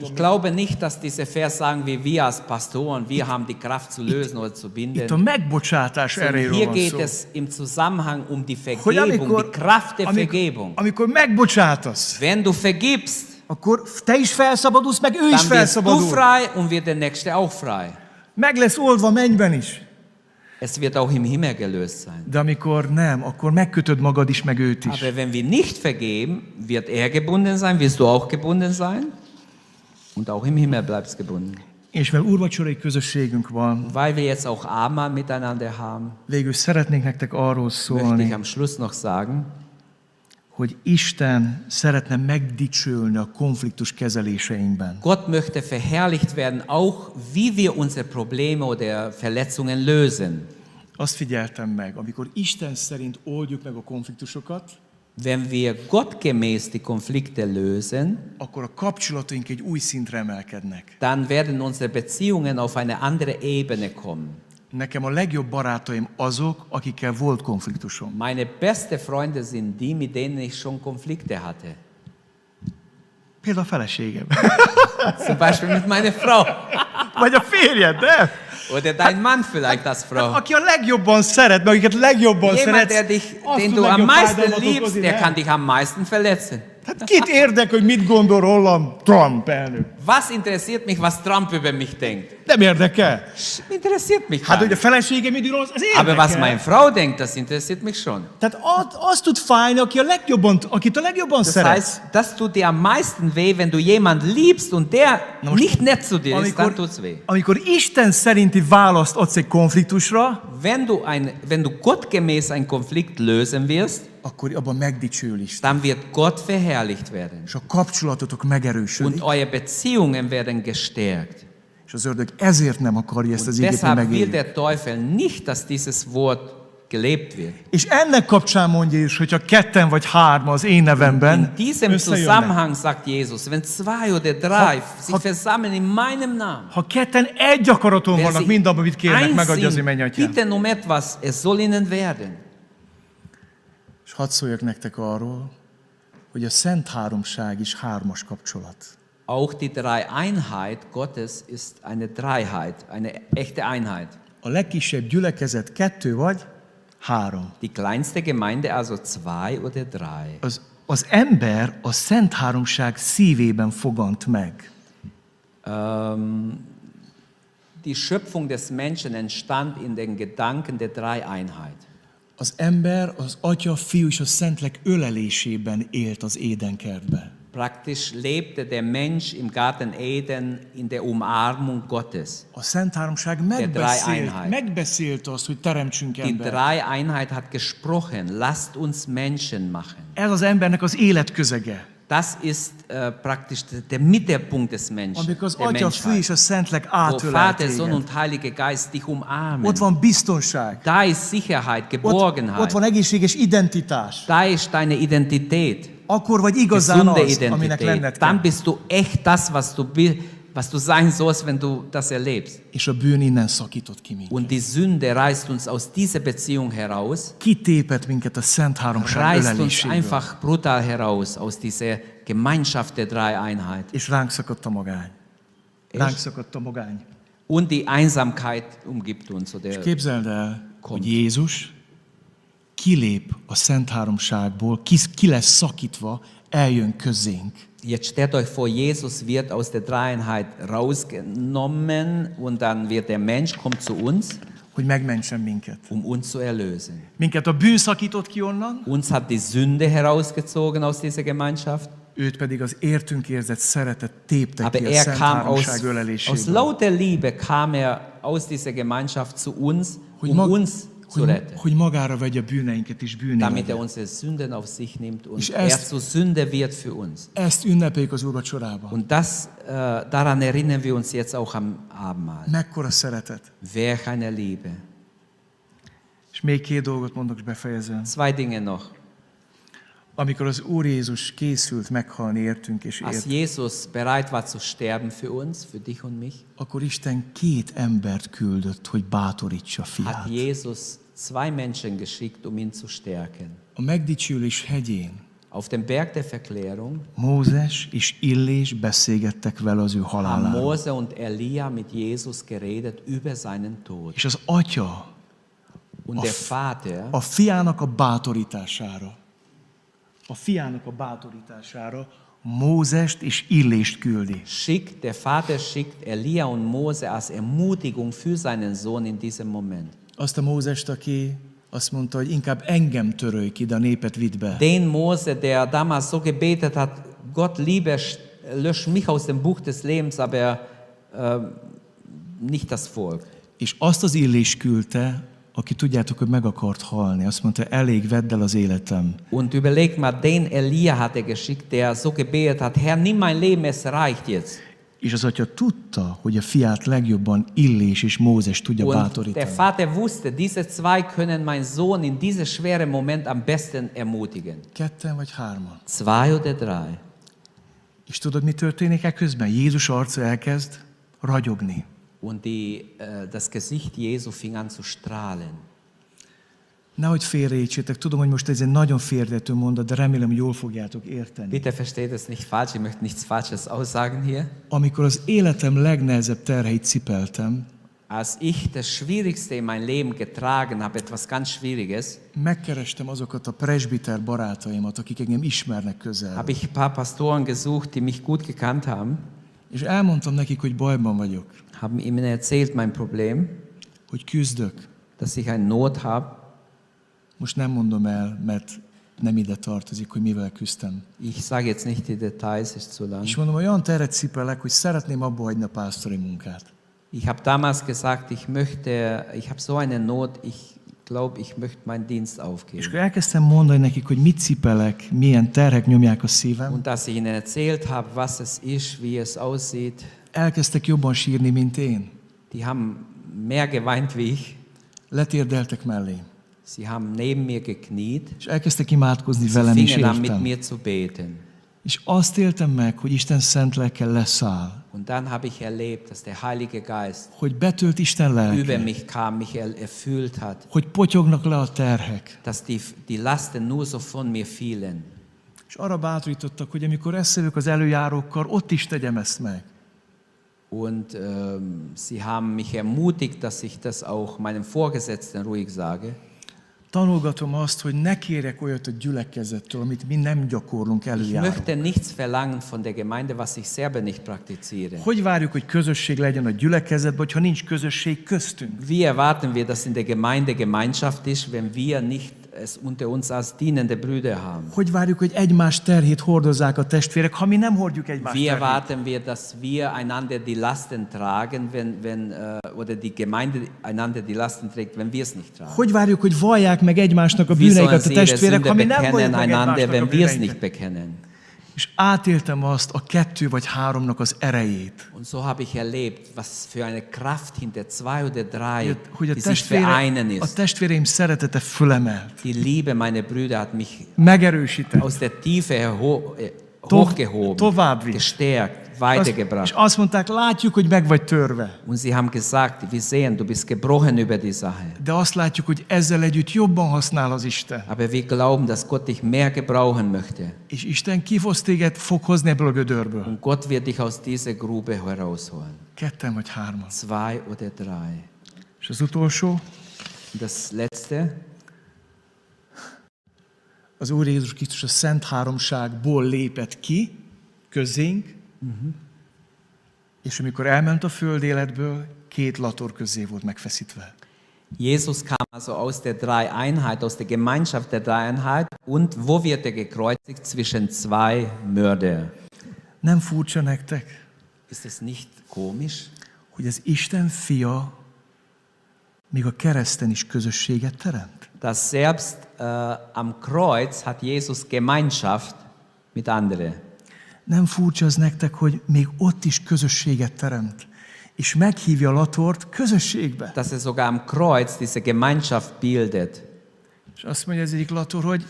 Ich glaube nicht, dass diese Vers sagen, wie wir als Pastoren, wir haben die Kraft zu lösen oder zu binden. Sondern hier geht es im Zusammenhang um die Vergebung, die Kraft der Vergebung. Wenn du vergibst, akkor te is felszabadulsz, meg ő is dann wirst du felszabadul. frei und wird der Nächste auch frei. Meg lesz oldva mennyben is. Es wird auch im Himmel gelöst sein. De amikor nem, akkor megkötöd magad is, meg őt is. Aber wenn wir nicht vergeben, wird er gebunden sein, wirst du auch gebunden sein. Und auch im Himmel bleibst gebunden. És mivel úrvacsorai közösségünk van, Weil wir jetzt auch Abendmahl miteinander haben, végül szeretnék nektek arról möchte szólni, ich am Schluss noch sagen, hogy Isten szeretne megdicsülni a konfliktus kezeléseinkben. Gott möchte verherrlicht werden, auch wie wir unsere Probleme oder Verletzungen lösen. Azt figyeltem meg, amikor Isten szerint oldjuk meg a konfliktusokat, Wenn wir gottgemäß die Konflikte lösen, akkor a kapcsolataink egy új szintre emelkednek. dann werden unsere Beziehungen auf eine andere Ebene kommen. Nekem a legjobb barátaim azok, akikkel volt konfliktusom. Meine beste Freunde sind die, mit denen ich schon Konflikte hatte. Például a feleségem. Zum Beispiel mit meiner Frau. Vagy a férjed, nem? Oder dein Mann vielleicht als Frau. Aki a legjobban szeret, meg akiket legjobban Jemand, szeretsz, der dich, den du am meisten liebst, der kann dich am meisten verletzen. Hát kit érdek, hogy mit gondol rólam Trump elnök? Was interessiert mich, was Trump über mich denkt? Nem érdekel. Interessiert mich Hát, hogy a nicht. feleségem mit rossz, az Aber was érdekel. meine Frau denkt, das interessiert mich schon. Tehát az, az tud fájni, aki a legjobban, akit a legjobban Das szeretsz. heißt, das tut dir am meisten weh, wenn du jemand liebst und der Na most, nicht nett zu dir ist, dann amikor, tut's weh. amikor Isten szerinti választ adsz egy konfliktusra, Wenn du, ein, wenn du gottgemäß einen Konflikt lösen wirst, akkor abban megdicsül Isten. dann wird Gott verherrlicht werden. És a kapcsolatotok megerősödik. Und eure Beziehungen werden gestärkt. És az ördög ezért nem akarja ezt az ígét, hogy deshalb will der Teufel nicht, dass dieses Wort gelebt wird. És ennek kapcsán mondja is, hogyha ketten vagy hárma az én nevemben In diesem. Zusammenhang sagt Jesus, wenn zwei oder drei sich versammeln in meinem Namen, Ha ketten egy akaraton wenn vannak, sie mind abban, amit kérnek, megadja az mennyatyám. bitten um etwas, es soll ihnen werden. És hadd szóljak nektek arról, hogy a Szent Háromság is hármas kapcsolat. Auch die Dreieinheit Gottes ist eine Dreiheit, eine echte Einheit. A legkisebb gyülekezet kettő vagy három. Die kleinste Gemeinde also zwei oder drei. Az, az ember a Szent Háromság szívében fogant meg. Ähm, die Schöpfung des Menschen entstand in den Gedanken der Dreieinheit. Az ember az Atya, Fiú és a Szentlek ölelésében élt az édenkertbe. Praktisch lebte der Mensch im Garten Eden in der Umarmung Gottes. A Szent Háromság megbeszélt, azt, hogy teremtsünk Die embert. Dreieinheit hat gesprochen, lasst uns Menschen machen. Ez az embernek az életközege. Das ist äh, praktisch der- Mittelpunkt des Menschen, Amikor az Atya, Fű és a Szentlek átölel Vater, Sohn und Heiliger Geist dich umarmen. Ott van biztonság. Da ist Sicherheit, Ott, Geborgenheit. ott van egészséges identitás. Da ist deine Identität, Akkor vagy igazán az, aminek Identität. lenned Dann kell. bist du echt das, was du, bi- was du sein sollst, wenn du das erlebst. És a bűn innen szakított ki minket. Und die Sünde reißt uns aus dieser Beziehung heraus, Kitépet minket a Szent Háromság reißt uns einfach brutal heraus aus dieser Gemeinschaft der Dreieinheit. És ránk szakadt a magány. Ránk szakadt a magány. Und die Einsamkeit umgibt uns. Oder Képzeld el, Kommt. hogy Jézus kilép a Szent Háromságból, ki, ki lesz szakítva, eljön közénk. Jetzt stellt euch vor, Jesus wird aus der Dreieinheit rausgenommen und dann wird der Mensch, kommt zu uns, hogy megmentsen minket. um uns zu erlösen. Minket a bűn szakított ki onnan, Uns hat die Sünde herausgezogen aus dieser Gemeinschaft, őt pedig az értünk érzett szeretet tépte aber ki a er Szent aus, Háromság aus öleléséből. lauter Liebe, kam er aus dieser Gemeinschaft zu uns, hogy, um mag, uns zu hogy, retten. hogy magára vegye bűneinket és Damit er bűneinket. unsere Sünden auf sich nimmt und Ich er erst- zu Sünde wird für uns. Ezt ünnepeljük az úrvacsorában. Und das, äh, daran erinnern wir uns jetzt auch am Abendmahl. Mekkora szeretet. Welch eine Liebe. És még két dolgot mondok, és befejezem. Zwei Dinge noch. Amikor az Úr Jézus készült meghalni értünk és Als ért, Jesus bereit war zu sterben für uns, für dich und mich, akkor Isten két embert küldött, hogy bátorítsa hat fiát. Jesus zwei Menschen geschickt, um ihn zu stärken. A megdicsülés hegyén Auf dem Berg der Verklärung Mózes és Illés beszélgettek vele az ő haben haláláról. Mose und Elia mit Jesus geredet über seinen Tod. És az atya Und der Vater a fiának a bátorítására, a fiának a bátorítására Mózest és Illést küldi. schickt, der Vater schickt Elia und Mose als Ermutigung für seinen Sohn in diesem Moment. Azt a Mózest, aki azt mondta, hogy inkább engem törölj ki, de a népet vidd be. Den Mose, der damals so gebetet hat, Gott lieber sch- lösch mich aus dem Buch des Lebens, aber äh, nicht das Volk. És azt az Illés küldte, aki tudjátok, hogy meg akart halni. Azt mondta, elég, vedd el az életem. Und überlegt mal, den Elia hat er geschickt, der so gebetet hat, Herr, nimm mein Leben, es reicht jetzt. És az atya tudta, hogy a fiát legjobban Illés és Mózes tudja Und der bátorítani. Vater wusste, diese zwei können meinen Sohn in diesem schweren Moment am besten ermutigen. Ketten vagy hárman. Zwei oder drei. És tudod, mi történik ekközben? Jézus arca elkezd ragyogni. Und die, äh, das Gesicht Jesu fing an zu strahlen. Nehogy félreértsétek, tudom, hogy most ez egy nagyon félrető mondat, de remélem, hogy jól fogjátok érteni. Bitte versteht es nicht falsch, ich möchte nichts Falsches aussagen hier. Amikor az életem legnehezebb terheit cipeltem, Als ich das Schwierigste in mein Leben getragen habe, etwas ganz Schwieriges, megkerestem azokat a presbiter barátaimat, akik engem ismernek közel. habe ich ein paar Pastoren gesucht, die mich gut gekannt haben, És elmondtam nekik, hogy bajban vagyok, haben ihnen erzählt mein Problem, hogy küzdök. dass ich eine Not habe. Most nem mondom el, mert nem ide tartozik, hogy mivel küzdtem. Ich sage jetzt nicht die Details, ist zu lang. És mondom, olyan teret cipelek, hogy szeretném abba hagyni a pásztori munkát. Ich habe damals gesagt, ich möchte, ich habe so eine Not, ich glaube, ich möchte meinen Dienst És aufgeben. akkor elkezdtem mondani nekik, hogy mit cipelek, milyen terhek nyomják a szívem. Und als ich ihnen erzählt habe, was es ist, wie es aussieht, Elkezdtek jobban sírni, mint én. die haben mehr geweint wie ich. Letérdeltek mellé. Sie haben neben mir gekniet. És elkezdtek imádkozni Sie velem, és fingen an mit értem. mir zu beten. És azt éltem meg, hogy Isten szent lelke leszáll. Und dann habe ich erlebt, dass der Heilige Geist Hogy betölt Isten über lelke. mich kam, mich er- erfüllt hat, Hogy potyognak le a terhek. dass die, die Lasten nur so von mir fielen. És arra bátorítottak, hogy amikor eszevök az előjárókkal, ott is tegyem ezt meg. Und ähm, sie haben mich ermutigt, dass ich das auch meinem Vorgesetzten ruhig sage. Tanulgatom azt, hogy ne kérek olyat a gyülekezettől, amit mi nem gyakorlunk Ich előjárók. möchte nichts verlangen von der Gemeinde, was ich selber nicht praktiziere. Hogy várjuk, hogy közösség legyen a gyülekezetben, hogyha nincs közösség köztünk? Wie erwarten wir, dass in der Gemeinde Gemeinschaft ist, wenn wir nicht es unter uns als dienende Brüder haben? Hogy várjuk, hogy egymás terhét hordozzák a testvérek, ha mi nem hordjuk egymás Wie terhét? erwarten wir, dass wir einander die Lasten tragen, wenn, wenn, äh, oder die Gemeinde einander die Lasten trägt, wenn wir es nicht tragen? Hogy várjuk, hogy vallják meg egymásnak a bűneiket a testvérek, ha mi nem valljuk meg egymásnak a wenn wir es nicht bekennen? És átéltem azt a kettő vagy háromnak az erejét. Und so habe ich erlebt, was für eine Kraft hinter zwei oder drei, Hogy, hogy a, die sich testvére, a ist. testvéreim szeretete fölemelt, Die Liebe meiner Brüder hat mich megerősített. aus der Tiefe To- hochgehoben, tovább vitt. gestärkt, Azt, és weitergebracht. azt mondták, látjuk, hogy meg vagy törve. Und sie haben gesagt, wir sehen, du bist gebrochen über die Sache. De azt látjuk, hogy ezzel együtt jobban használ az Isten. Aber wir glauben, dass Gott dich mehr gebrauchen möchte. És Isten kifosz téged, fog hozni ebből a gödörből. Und Gott wird dich aus dieser Grube herausholen. Ketten vagy hárman. Zwei oder drei. És az utolsó, das Letzte, az Úr Jézus Krisztus a Szent Háromságból lépett ki közénk, és amikor elment a föld életből, két lator közé volt megfeszítve. Jesus kam also aus der Dreieinheit, aus der Gemeinschaft der Dreieinheit. Und wo wird er gekreuzigt? Zwischen zwei Mörder. Nem furcsa nektek, Ist es nicht komisch, hogy az Isten fia még a kereszten is közösséget teremt. Dass selbst äh, am Kreuz hat Jesus Gemeinschaft mit anderen. Nem furcsa az nektek, hogy még ott is közösséget teremt, és meghívja Latort közösségbe. Dass er sogar am Kreuz diese Gemeinschaft bildet. És azt mondja az egyik Lator, hogy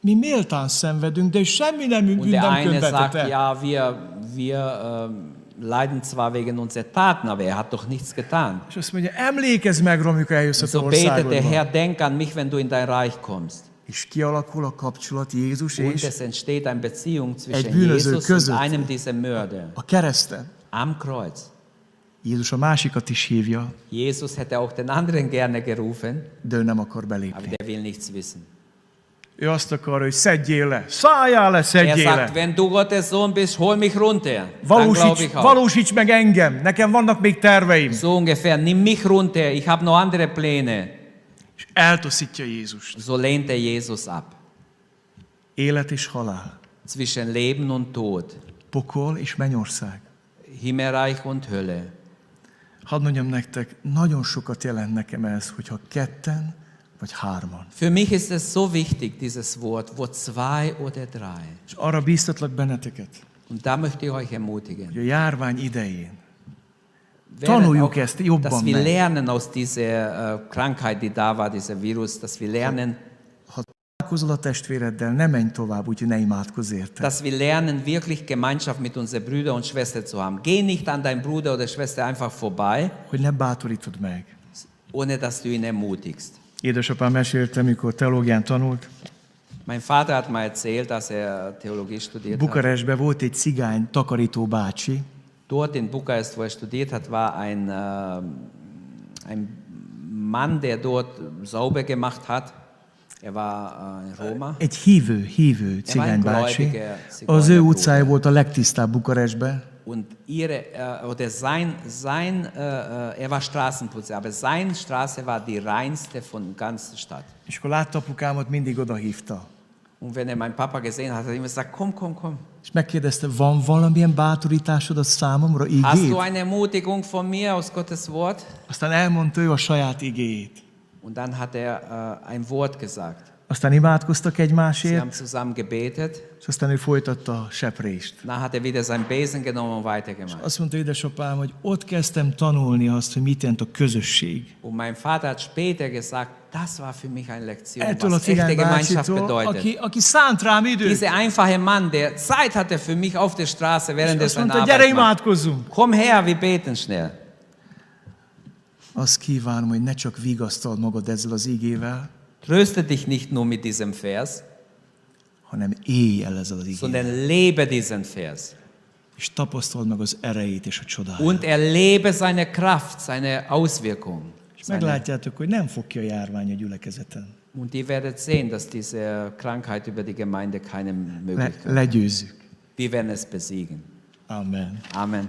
mi méltán szenvedünk, de semmi nem Und der eine sagt, ja, wir, wir ähm, leiden zwar wegen unserer Taten, aber er hat doch nichts getan. És azt mondja, emlékezz meg, róla, amikor eljössz a te So betet der. Herr, denk an mich, wenn du in dein Reich kommst. És kialakul a kapcsolat Jézus Und és es entsteht eine Beziehung zwischen bűnöző Jesus között. und einem dieser Mörder a kereszten. am Kreuz. Jézus a másikat is hívja, Jesus hätte auch den anderen gerne gerufen, de ő nem akar aber belépni. der will nichts wissen. Ő azt akarja, hogy szedjél le, szálljál le, Er szedjél sagt, le. wenn du Gottes Sohn bist, hol mich runter. Valósíts, ich auch. valósíts meg engem, nekem vannak még terveim. So ungefähr, nimm mich runter, ich habe noch andere Pläne. És eltoszítja Jézust. So lehnt er Jesus ab. Élet és halál, Zwischen Leben und Tod, pokol és mennyország. Himmelreich und Hölle. Hadd mondjam nektek, nagyon sokat jelent nekem ez, hogyha ketten. Für mich ist es so wichtig, dieses Wort, wo zwei oder drei. És arra bíztatlak benneteket, Und da möchte ich euch ermutigen. a járvány idején Tanuljuk auch, ezt jobban dass wir meg. lernen aus dieser äh, Krankheit, die da war, dieser Virus, dass wir lernen, Ha találkozol a testvéreddel, ne menj tovább, úgyhogy ne imádkozz érte. dass wir lernen, wirklich Gemeinschaft mit unseren Brüdern und Schwestern zu haben. Geh nicht an deinen Bruder oder Schwester einfach vorbei, Hogy ne bátorítod meg. ohne dass du ihn ermutigst. Édesapám mesélte, mikor teológián tanult, Mein Vater hat mal erzählt, dass er Theologie studiert hat. Bukarestben volt egy cigány takarító bácsi, Dort in Bukarest, wo er studiert hat, war ein, äh, ein Mann, der dort sauber gemacht hat. Er war äh, ein Roma. egy hívő, hívő cigány bácsi. Az ő utcája volt a legtisztább Bukarestben, Und ihre, äh, oder sein, sein äh, äh, er war Straßenputzer, aber seine Straße war die reinste von der ganzen Stadt. és akkor látta apukámat, mindig oda hívta. Und wenn er meinen Papa gesehen hat, hat er immer gesagt, komm, komm, komm. És megkérdezte, van valamilyen bátorításod a számomra, Hast igét? du eine Ermutigung von mir aus Gottes Wort? Aztán elmondta ő a saját igéjét. Und dann hat er äh, ein Wort gesagt. Aztán imádkoztak Sie egymásért, haben zusammen gebetet. és aztán ő folytatta a seprést. Dann hat er wieder seinen Besen genommen und weitergemacht. Azt mondta édesapám, hogy ott kezdtem tanulni azt, hogy mit jelent a közösség. Und mein Vater hat später gesagt, das war für mich eine Lektion, Ettől was echte Gemeinschaft bedeutet. aki, aki szánt rám időt, Dieser einfache Mann, der Zeit hatte für mich auf der Straße, während er seine gyere Arbeit macht. imádkozzunk. Komm her, wir beten schnell. Azt kívánom, hogy ne csak vigasztald magad ezzel az igével, Tröste dich nicht nur mit diesem Vers, hanem élj el ezzel az igével. sondern lebe diesen Vers. És tapasztald meg az erejét és a csodát. Und erlebe seine Kraft, seine Auswirkung. És Seine, meglátjátok, hogy nem fog ki a járvány a gyülekezeten. und ihr werdet sehen, dass diese Krankheit über die Gemeinde keine Le, Möglichkeit legyőzzük. Wir werden es besiegen. Amen. Amen.